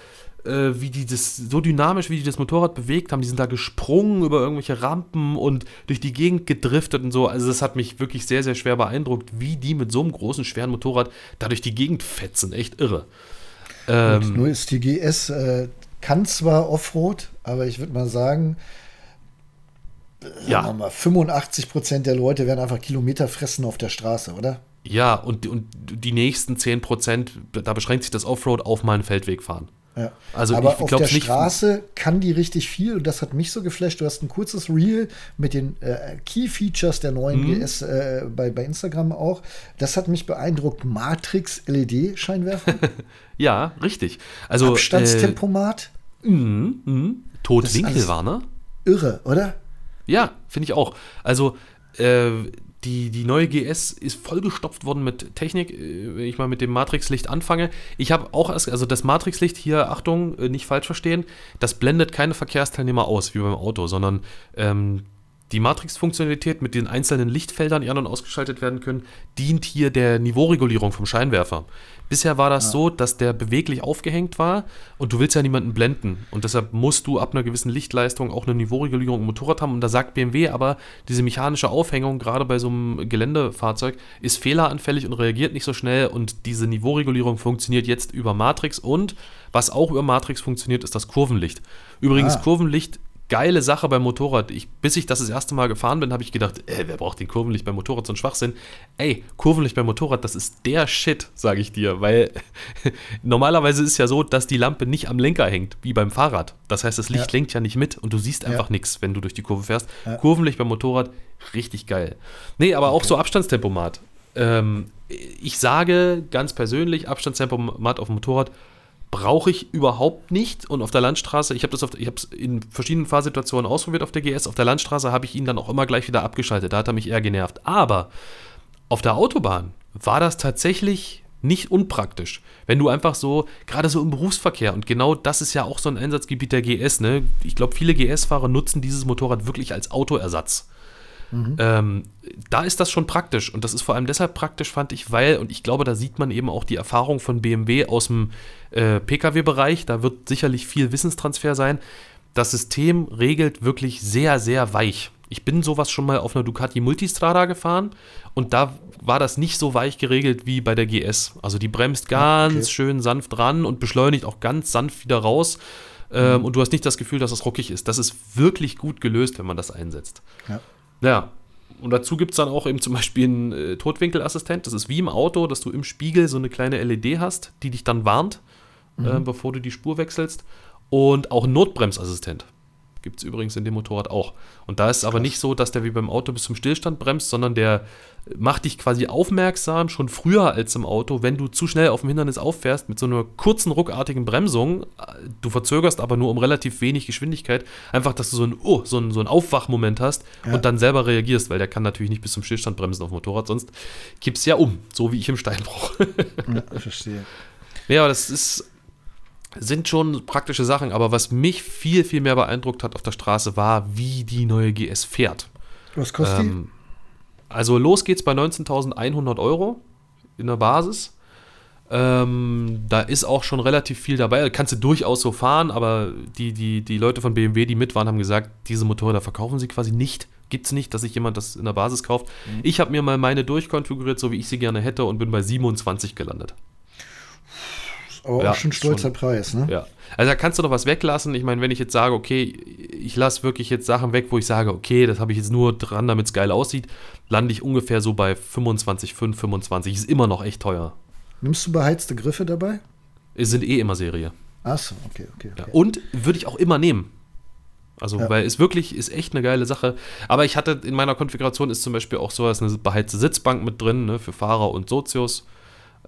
äh, wie die das, so dynamisch, wie die das Motorrad bewegt haben. Die sind da gesprungen über irgendwelche Rampen und durch die Gegend gedriftet und so. Also das hat mich wirklich sehr, sehr schwer beeindruckt, wie die mit so einem großen, schweren Motorrad da durch die Gegend fetzen. Echt irre. Ähm, nur ist die GS, äh, kann zwar Offroad, aber ich würde mal sagen, ja. mal, 85 Prozent der Leute werden einfach Kilometer fressen auf der Straße, oder? Ja, und, und die nächsten 10 Prozent, da beschränkt sich das Offroad auf mal einen Feldweg fahren. Ja. Also Aber ich auf der nicht Straße kann die richtig viel und das hat mich so geflasht. Du hast ein kurzes Reel mit den äh, Key Features der neuen mhm. GS äh, bei, bei Instagram auch. Das hat mich beeindruckt. Matrix LED Scheinwerfer. ja, richtig. Also Abstandstempomat. Äh, mh, mh. Totwinkel war, ne? Irre, oder? Ja, finde ich auch. Also äh, die, die neue GS ist vollgestopft worden mit Technik, äh, wenn ich mal mit dem Matrixlicht anfange. Ich habe auch erst, also das Matrixlicht hier, Achtung, äh, nicht falsch verstehen, das blendet keine Verkehrsteilnehmer aus, wie beim Auto, sondern ähm, die Matrix-Funktionalität mit den einzelnen Lichtfeldern, die an- und ausgeschaltet werden können, dient hier der Niveauregulierung vom Scheinwerfer. Bisher war das ja. so, dass der beweglich aufgehängt war und du willst ja niemanden blenden. Und deshalb musst du ab einer gewissen Lichtleistung auch eine Niveauregulierung im Motorrad haben. Und da sagt BMW aber, diese mechanische Aufhängung, gerade bei so einem Geländefahrzeug, ist fehleranfällig und reagiert nicht so schnell. Und diese Niveauregulierung funktioniert jetzt über Matrix. Und was auch über Matrix funktioniert, ist das Kurvenlicht. Übrigens, ah. Kurvenlicht geile Sache beim Motorrad. Ich, bis ich das das erste Mal gefahren bin, habe ich gedacht, ey, wer braucht den Kurvenlicht beim Motorrad, so ein Schwachsinn. Ey, Kurvenlicht beim Motorrad, das ist der Shit, sage ich dir, weil normalerweise ist es ja so, dass die Lampe nicht am Lenker hängt, wie beim Fahrrad. Das heißt, das Licht ja. lenkt ja nicht mit und du siehst einfach ja. nichts, wenn du durch die Kurve fährst. Ja. Kurvenlicht beim Motorrad, richtig geil. Nee, aber okay. auch so Abstandstempomat. Ähm, ich sage ganz persönlich, Abstandstempomat auf dem Motorrad, brauche ich überhaupt nicht. Und auf der Landstraße, ich habe das auf, ich habe es in verschiedenen Fahrsituationen ausprobiert auf der GS. Auf der Landstraße habe ich ihn dann auch immer gleich wieder abgeschaltet. Da hat er mich eher genervt. Aber auf der Autobahn war das tatsächlich nicht unpraktisch. Wenn du einfach so, gerade so im Berufsverkehr, und genau das ist ja auch so ein Einsatzgebiet der GS, ne? Ich glaube, viele GS-Fahrer nutzen dieses Motorrad wirklich als Autoersatz. Mhm. Ähm, da ist das schon praktisch und das ist vor allem deshalb praktisch, fand ich, weil, und ich glaube, da sieht man eben auch die Erfahrung von BMW aus dem äh, Pkw-Bereich, da wird sicherlich viel Wissenstransfer sein. Das System regelt wirklich sehr, sehr weich. Ich bin sowas schon mal auf einer Ducati Multistrada gefahren und da war das nicht so weich geregelt wie bei der GS. Also die bremst ganz okay. schön sanft ran und beschleunigt auch ganz sanft wieder raus. Ähm, mhm. Und du hast nicht das Gefühl, dass es ruckig ist. Das ist wirklich gut gelöst, wenn man das einsetzt. Ja. Ja. Und dazu gibt es dann auch eben zum Beispiel einen äh, Totwinkelassistent. Das ist wie im Auto, dass du im Spiegel so eine kleine LED hast, die dich dann warnt, mhm. äh, bevor du die Spur wechselst. Und auch einen Notbremsassistent. Gibt es übrigens in dem Motorrad auch. Und da ist es aber nicht so, dass der wie beim Auto bis zum Stillstand bremst, sondern der macht dich quasi aufmerksam, schon früher als im Auto, wenn du zu schnell auf dem Hindernis auffährst, mit so einer kurzen, ruckartigen Bremsung. Du verzögerst aber nur um relativ wenig Geschwindigkeit. Einfach, dass du so ein, oh, so ein, so ein Aufwachmoment hast ja. und dann selber reagierst, weil der kann natürlich nicht bis zum Stillstand bremsen auf dem Motorrad, sonst kippst du ja um, so wie ich im Steinbruch. ja, ich verstehe. Ja, aber das ist sind schon praktische Sachen, aber was mich viel, viel mehr beeindruckt hat auf der Straße war, wie die neue GS fährt. Was kostet ähm, Also los geht's bei 19.100 Euro in der Basis. Ähm, da ist auch schon relativ viel dabei. Kannst du durchaus so fahren, aber die, die, die Leute von BMW, die mit waren, haben gesagt, diese Motorräder verkaufen sie quasi nicht. Gibt es nicht, dass sich jemand das in der Basis kauft. Mhm. Ich habe mir mal meine durchkonfiguriert, so wie ich sie gerne hätte, und bin bei 27 gelandet. Aber ja, auch schon ein stolzer schon, Preis, ne? Ja. Also da kannst du doch was weglassen. Ich meine, wenn ich jetzt sage, okay, ich lasse wirklich jetzt Sachen weg, wo ich sage, okay, das habe ich jetzt nur dran, damit es geil aussieht, lande ich ungefähr so bei 25,5, 25. Ist immer noch echt teuer. Nimmst du beheizte Griffe dabei? Es sind eh immer Serie. Achso, okay, okay. okay. Ja, und würde ich auch immer nehmen. Also, ja. weil es wirklich ist echt eine geile Sache. Aber ich hatte in meiner Konfiguration ist zum Beispiel auch sowas, eine beheizte Sitzbank mit drin, ne, für Fahrer und Sozios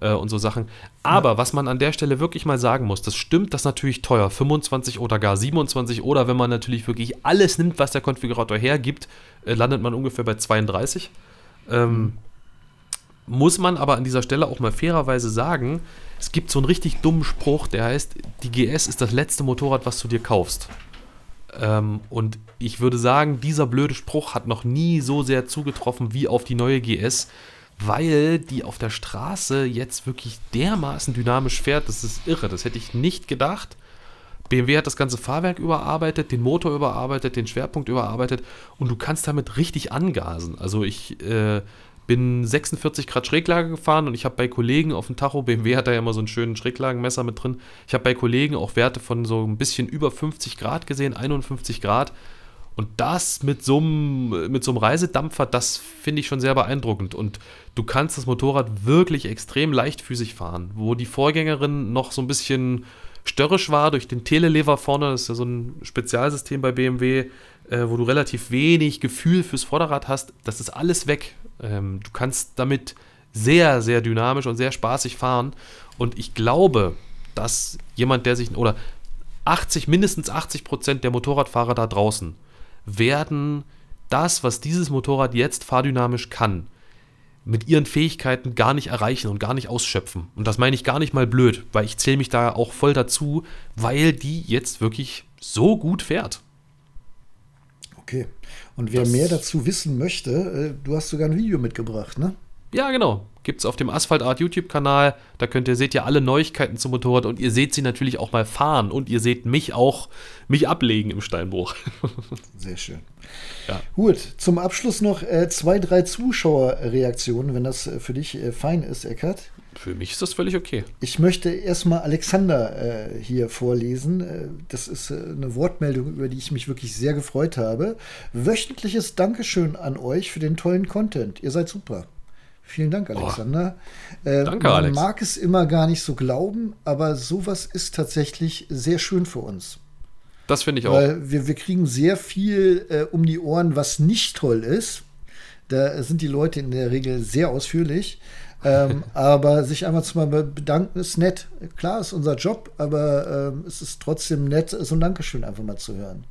äh, und so Sachen. Aber ja. was man an der Stelle wirklich mal sagen muss, das stimmt, das ist natürlich teuer. 25 oder gar 27 oder wenn man natürlich wirklich alles nimmt, was der Konfigurator hergibt, äh, landet man ungefähr bei 32. Ähm. Muss man aber an dieser Stelle auch mal fairerweise sagen, es gibt so einen richtig dummen Spruch, der heißt, die GS ist das letzte Motorrad, was du dir kaufst. Ähm, und ich würde sagen, dieser blöde Spruch hat noch nie so sehr zugetroffen wie auf die neue GS, weil die auf der Straße jetzt wirklich dermaßen dynamisch fährt. Das ist irre, das hätte ich nicht gedacht. BMW hat das ganze Fahrwerk überarbeitet, den Motor überarbeitet, den Schwerpunkt überarbeitet und du kannst damit richtig angasen. Also ich äh, bin 46 Grad Schräglage gefahren und ich habe bei Kollegen auf dem Tacho, BMW hat da ja immer so einen schönen Schräglagenmesser mit drin, ich habe bei Kollegen auch Werte von so ein bisschen über 50 Grad gesehen, 51 Grad. Und das mit so einem, mit so einem Reisedampfer, das finde ich schon sehr beeindruckend. Und du kannst das Motorrad wirklich extrem leichtfüßig fahren. Wo die Vorgängerin noch so ein bisschen störrisch war durch den Telelever vorne, das ist ja so ein Spezialsystem bei BMW, äh, wo du relativ wenig Gefühl fürs Vorderrad hast, das ist alles weg. Ähm, du kannst damit sehr, sehr dynamisch und sehr spaßig fahren. Und ich glaube, dass jemand, der sich, oder 80, mindestens 80 Prozent der Motorradfahrer da draußen werden das, was dieses Motorrad jetzt fahrdynamisch kann, mit ihren Fähigkeiten gar nicht erreichen und gar nicht ausschöpfen. Und das meine ich gar nicht mal blöd, weil ich zähle mich da auch voll dazu, weil die jetzt wirklich so gut fährt. Okay. Und wer das mehr dazu wissen möchte, äh, du hast sogar ein Video mitgebracht, ne? Ja, genau. Gibt es auf dem Asphalt Art YouTube-Kanal. Da könnt ihr, seht ihr alle Neuigkeiten zum Motorrad und ihr seht sie natürlich auch mal fahren und ihr seht mich auch, mich ablegen im Steinbruch. Sehr schön. Ja. Gut, zum Abschluss noch äh, zwei, drei Zuschauerreaktionen, wenn das äh, für dich äh, fein ist, Eckert. Für mich ist das völlig okay. Ich möchte erstmal Alexander äh, hier vorlesen. Äh, das ist äh, eine Wortmeldung, über die ich mich wirklich sehr gefreut habe. Wöchentliches Dankeschön an euch für den tollen Content. Ihr seid super. Vielen Dank, Alexander. Äh, Danke, man Alex. mag es immer gar nicht so glauben, aber sowas ist tatsächlich sehr schön für uns. Das finde ich auch. Weil wir, wir kriegen sehr viel äh, um die Ohren, was nicht toll ist. Da sind die Leute in der Regel sehr ausführlich. ähm, aber sich einmal zu mal bedanken ist nett. Klar, ist unser Job, aber ähm, es ist trotzdem nett, so ein Dankeschön einfach mal zu hören.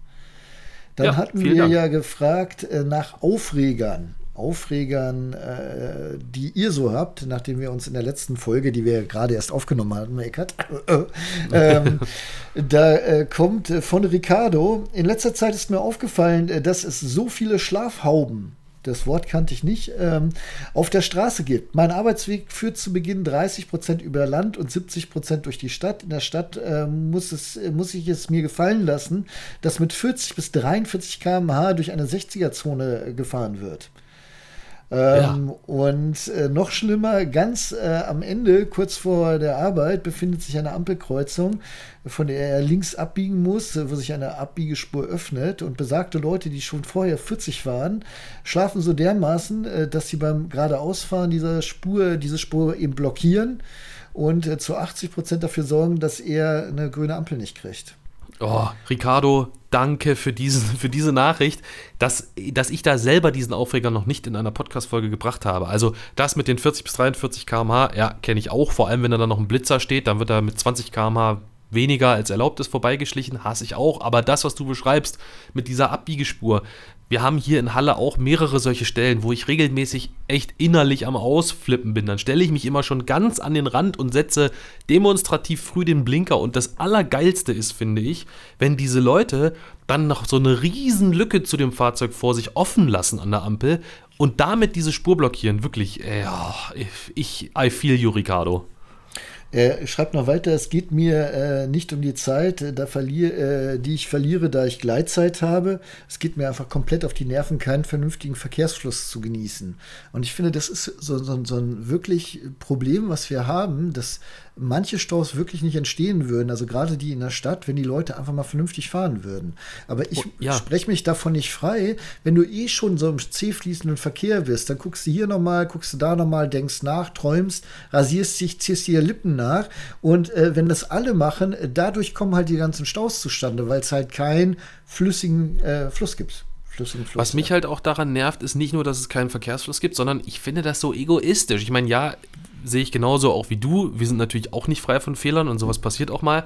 Dann ja, hatten wir Dank. ja gefragt äh, nach Aufregern. Aufregern, äh, die ihr so habt, nachdem wir uns in der letzten Folge, die wir gerade erst aufgenommen hatten, Eckert, äh, ähm, da äh, kommt von Ricardo. In letzter Zeit ist mir aufgefallen, äh, dass es so viele Schlafhauben das Wort kannte ich nicht, ähm, auf der Straße gibt. Mein Arbeitsweg führt zu Beginn 30 Prozent über Land und 70 Prozent durch die Stadt. In der Stadt äh, muss, es, muss ich es mir gefallen lassen, dass mit 40 bis 43 km/h durch eine 60er-Zone gefahren wird. Ähm, ja. Und äh, noch schlimmer, ganz äh, am Ende, kurz vor der Arbeit, befindet sich eine Ampelkreuzung, von der er links abbiegen muss, wo sich eine Abbiegespur öffnet. Und besagte Leute, die schon vorher 40 waren, schlafen so dermaßen, äh, dass sie beim geradeausfahren dieser Spur, diese Spur eben blockieren und äh, zu 80 Prozent dafür sorgen, dass er eine grüne Ampel nicht kriegt. Oh, Ricardo, danke für, diesen, für diese Nachricht, dass, dass ich da selber diesen Aufreger noch nicht in einer Podcast-Folge gebracht habe. Also das mit den 40 bis 43 km/h, ja, kenne ich auch. Vor allem, wenn da dann noch ein Blitzer steht, dann wird er mit 20 km/h weniger als erlaubt ist vorbeigeschlichen, hasse ich auch. Aber das, was du beschreibst mit dieser Abbiegespur, wir haben hier in Halle auch mehrere solche Stellen, wo ich regelmäßig echt innerlich am Ausflippen bin. Dann stelle ich mich immer schon ganz an den Rand und setze demonstrativ früh den Blinker. Und das Allergeilste ist, finde ich, wenn diese Leute dann noch so eine riesen Lücke zu dem Fahrzeug vor sich offen lassen an der Ampel und damit diese Spur blockieren. Wirklich, äh, ich, I feel you, Ricardo. Er schreibt noch weiter, es geht mir äh, nicht um die Zeit, da verlier, äh, die ich verliere, da ich Gleitzeit habe. Es geht mir einfach komplett auf die Nerven, keinen vernünftigen Verkehrsfluss zu genießen. Und ich finde, das ist so, so, so ein wirklich Problem, was wir haben, dass manche Staus wirklich nicht entstehen würden. Also gerade die in der Stadt, wenn die Leute einfach mal vernünftig fahren würden. Aber ich oh, ja. spreche mich davon nicht frei. Wenn du eh schon so im zäh fließenden Verkehr bist, dann guckst du hier nochmal, guckst du da nochmal, denkst nach, träumst, rasierst dich, ziehst dir Lippen nach. Und äh, wenn das alle machen, dadurch kommen halt die ganzen Staus zustande, weil es halt keinen flüssigen äh, Fluss gibt. Fluss, Was mich halt auch daran nervt, ist nicht nur, dass es keinen Verkehrsfluss gibt, sondern ich finde das so egoistisch. Ich meine, ja, sehe ich genauso auch wie du. Wir sind natürlich auch nicht frei von Fehlern und sowas passiert auch mal.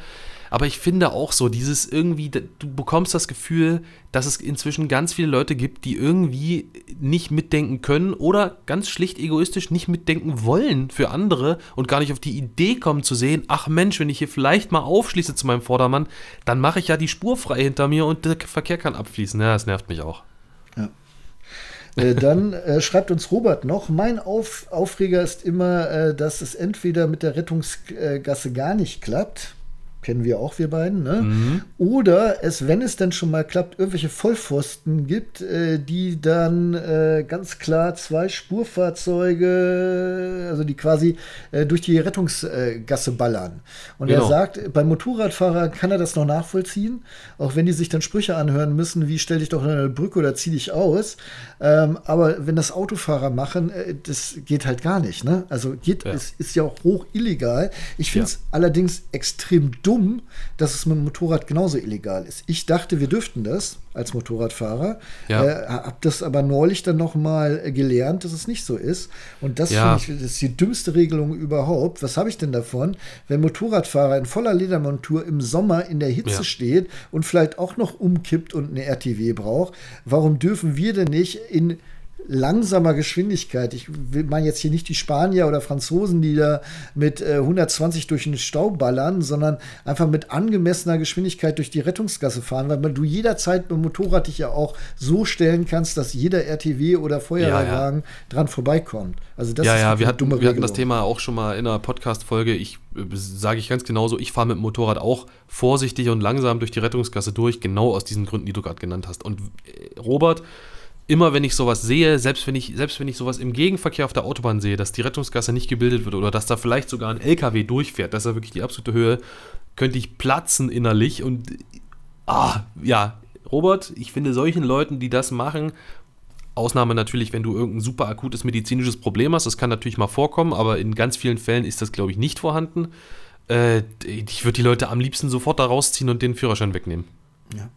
Aber ich finde auch so, dieses irgendwie, du bekommst das Gefühl, dass es inzwischen ganz viele Leute gibt, die irgendwie nicht mitdenken können oder ganz schlicht egoistisch nicht mitdenken wollen für andere und gar nicht auf die Idee kommen zu sehen, ach Mensch, wenn ich hier vielleicht mal aufschließe zu meinem Vordermann, dann mache ich ja die Spur frei hinter mir und der Verkehr kann abfließen. Ja, das nervt mich auch. Ja. Äh, dann äh, schreibt uns Robert noch, mein Auf Aufreger ist immer, äh, dass es entweder mit der Rettungsgasse gar nicht klappt kennen wir auch, wir beiden, ne? Mhm. Oder es, wenn es dann schon mal klappt, irgendwelche Vollpfosten gibt, äh, die dann äh, ganz klar zwei Spurfahrzeuge, also die quasi äh, durch die Rettungsgasse ballern. Und genau. er sagt, beim Motorradfahrer kann er das noch nachvollziehen, auch wenn die sich dann Sprüche anhören müssen, wie stell dich doch in eine Brücke oder zieh dich aus. Ähm, aber wenn das Autofahrer machen, äh, das geht halt gar nicht, ne? Also geht, ja. ist, ist ja auch hoch illegal. Ich finde es ja. allerdings extrem dumm dumm, dass es mit dem Motorrad genauso illegal ist. Ich dachte, wir dürften das als Motorradfahrer, ja. äh, hab das aber neulich dann noch mal gelernt, dass es nicht so ist. Und das ja. finde ich, das ist die dümmste Regelung überhaupt. Was habe ich denn davon, wenn Motorradfahrer in voller Ledermontur im Sommer in der Hitze ja. steht und vielleicht auch noch umkippt und eine RTW braucht? Warum dürfen wir denn nicht in langsamer Geschwindigkeit. Ich meine jetzt hier nicht die Spanier oder Franzosen, die da mit äh, 120 durch den Stau ballern, sondern einfach mit angemessener Geschwindigkeit durch die Rettungsgasse fahren, weil du jederzeit mit dem Motorrad dich ja auch so stellen kannst, dass jeder RTW oder Feuerwehrwagen ja, ja. dran vorbeikommt. Also das ja, ist ja, wir, hat, dumme wir hatten das Thema auch schon mal in einer Podcast-Folge. Ich äh, sage ich ganz genauso, ich fahre mit dem Motorrad auch vorsichtig und langsam durch die Rettungsgasse durch, genau aus diesen Gründen, die du gerade genannt hast. Und äh, Robert, immer wenn ich sowas sehe, selbst wenn ich, selbst wenn ich sowas im Gegenverkehr auf der Autobahn sehe, dass die Rettungsgasse nicht gebildet wird oder dass da vielleicht sogar ein LKW durchfährt, das ist ja wirklich die absolute Höhe, könnte ich platzen innerlich und ah, ja, Robert, ich finde solchen Leuten, die das machen, Ausnahme natürlich, wenn du irgendein super akutes medizinisches Problem hast, das kann natürlich mal vorkommen, aber in ganz vielen Fällen ist das, glaube ich, nicht vorhanden. Äh, ich würde die Leute am liebsten sofort da rausziehen und den Führerschein wegnehmen. Ja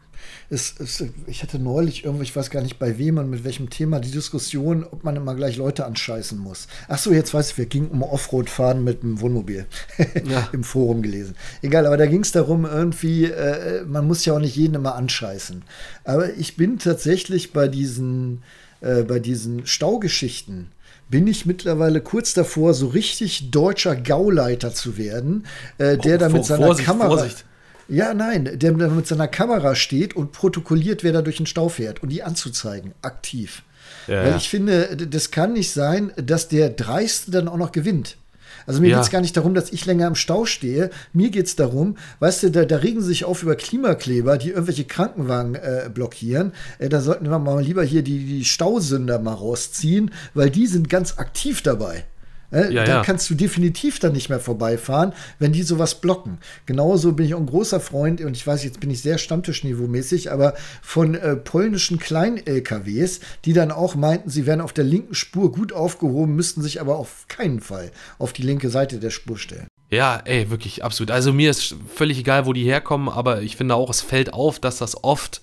es, es, ich hatte neulich irgendwie, ich weiß gar nicht bei wem und mit welchem Thema, die Diskussion, ob man immer gleich Leute anscheißen muss. Ach so, jetzt weiß ich, wir gingen um Offroad-Fahren mit dem Wohnmobil. Ja. Im Forum gelesen. Egal, aber da ging es darum, irgendwie, äh, man muss ja auch nicht jeden immer anscheißen. Aber ich bin tatsächlich bei diesen, äh, bei diesen Staugeschichten, bin ich mittlerweile kurz davor, so richtig deutscher Gauleiter zu werden, äh, der oh, da mit seiner Vorsicht, Kamera. Vorsicht. Ja, nein, der, mit seiner Kamera steht und protokolliert, wer da durch den Stau fährt und die anzuzeigen, aktiv. Ja, Weil ich finde, das kann nicht sein, dass der Dreiste dann auch noch gewinnt. Also mir ja. geht es gar nicht darum, dass ich länger im Stau stehe. Mir geht es darum, weißt du, da, da, regen sie sich auf über Klimakleber, die irgendwelche Krankenwagen äh, blockieren. Äh, da sollten wir mal lieber hier die, die Stausünder mal rausziehen, weil die sind ganz aktiv dabei. Äh, ja, da ja. kannst du definitiv dann nicht mehr vorbeifahren, wenn die sowas blocken. Genauso bin ich auch ein großer Freund, und ich weiß, jetzt bin ich sehr Stammtischniveau-mäßig, aber von äh, polnischen Klein-LKWs, die dann auch meinten, sie wären auf der linken Spur gut aufgehoben, müssten sich aber auf keinen Fall auf die linke Seite der Spur stellen. Ja, ey, wirklich, absolut. Also mir ist völlig egal, wo die herkommen, aber ich finde auch, es fällt auf, dass das oft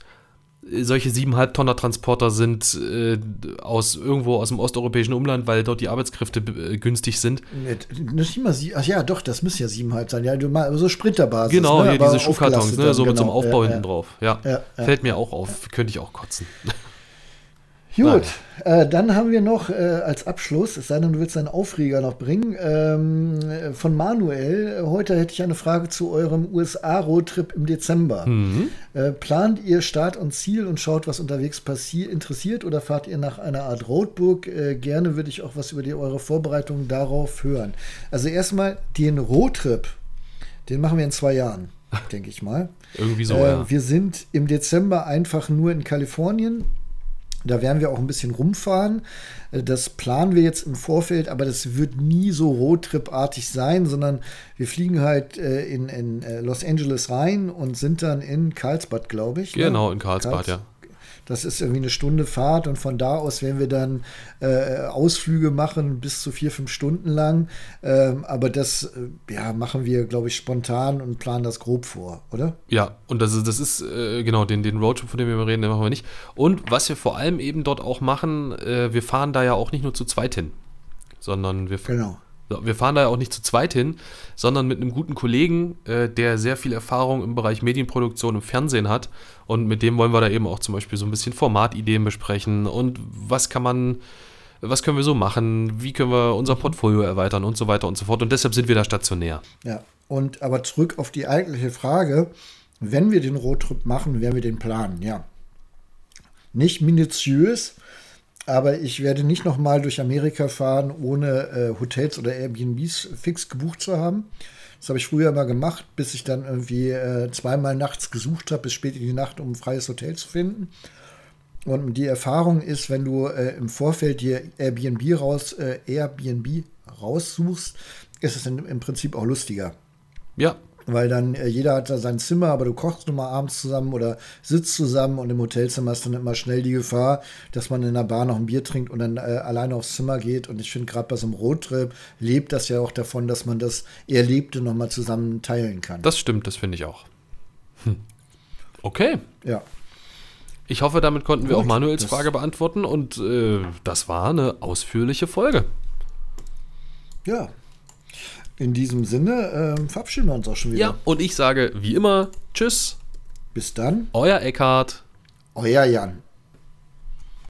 solche 7,5 Tonner Transporter sind äh, aus irgendwo aus dem osteuropäischen Umland, weil dort die Arbeitskräfte äh, günstig sind. Nicht immer sie, ach ja, doch, das müssen ja 7,5 sein. Ja, du mal so Sprinterbasis. Genau, ne? hier Aber diese Schuhkartons, ne, so dann, mit so einem genau. Aufbau ja, hinten drauf. Ja. Ja, ja. Fällt mir auch auf, könnte ich auch kotzen. Gut, äh, dann haben wir noch äh, als Abschluss, es sei denn, du willst einen Aufreger noch bringen, ähm, äh, von Manuel. Heute hätte ich eine Frage zu eurem USA-Roadtrip im Dezember. Mhm. Äh, plant ihr Start und Ziel und schaut, was unterwegs passiert, interessiert oder fahrt ihr nach einer Art Roadbook? Äh, gerne würde ich auch was über die, eure Vorbereitungen darauf hören. Also erstmal den Roadtrip, den machen wir in zwei Jahren, denke ich mal. Irgendwie so, Äh, ja. Wir sind im Dezember einfach nur in Kalifornien. Da werden wir auch ein bisschen rumfahren. Äh, Das planen wir jetzt im Vorfeld, aber das wird nie so Roadtrip-artig sein, sondern wir fliegen halt äh, in, in äh, Los Angeles rein und sind dann in Karlsbad, glaube ich. ne? Genau, in Karlsbad, ja. Das ist irgendwie eine Stunde Fahrt und von da aus werden wir dann äh, Ausflüge machen bis zu vier, fünf Stunden lang. Ähm, aber das äh, ja, machen wir, glaube ich, spontan und planen das grob vor, oder? Ja, und das ist, das ist äh, genau, den, den Roadtrip, von dem wir reden, den machen wir nicht. Und was wir vor allem eben dort auch machen, äh, wir fahren da ja auch nicht nur zu zweit hin, sondern wir, Genau. Wir fahren da ja auch nicht zu zweit hin, sondern mit einem guten Kollegen, äh, der sehr viel Erfahrung im Bereich Medienproduktion und Fernsehen hat. Und mit dem wollen wir da eben auch zum Beispiel so ein bisschen Formatideen besprechen und was kann man, was können wir so machen, wie können wir unser Portfolio erweitern und so weiter und so fort. Und deshalb sind wir da stationär. Ja, und aber zurück auf die eigentliche Frage, wenn wir den Roadtrip machen, werden wir den planen, ja. Nicht minutiös, aber ich werde nicht nochmal durch Amerika fahren, ohne äh, Hotels oder Airbnbs fix gebucht zu haben. Das habe ich früher mal gemacht, bis ich dann irgendwie äh, zweimal nachts gesucht habe, bis spät in die Nacht, um ein freies Hotel zu finden. Und die Erfahrung ist, wenn du äh, im Vorfeld dir Airbnb raus, äh, Airbnb raussuchst, ist es im Prinzip auch lustiger. Ja, Weil dann äh, jeder hat da sein Zimmer, aber du kochst nur mal abends zusammen oder sitzt zusammen und im Hotelzimmer ist dann immer schnell die Gefahr, dass man in der Bar noch ein Bier trinkt und dann äh, alleine aufs Zimmer geht. Und ich finde, gerade bei so einem Roadtrip lebt das ja auch davon, dass man das Erlebte nochmal zusammen teilen kann. das stimmt, das finde ich auch. Hm. Okay. ja. Ich hoffe, damit konnten wir auch Manuels Frage beantworten und äh, das war eine ausführliche Folge. Ja. In diesem Sinne ähm, verabschieden wir uns auch schon wieder. Ja, und ich sage wie immer Tschüss, Bis dann, euer Eckhart. euer Jan.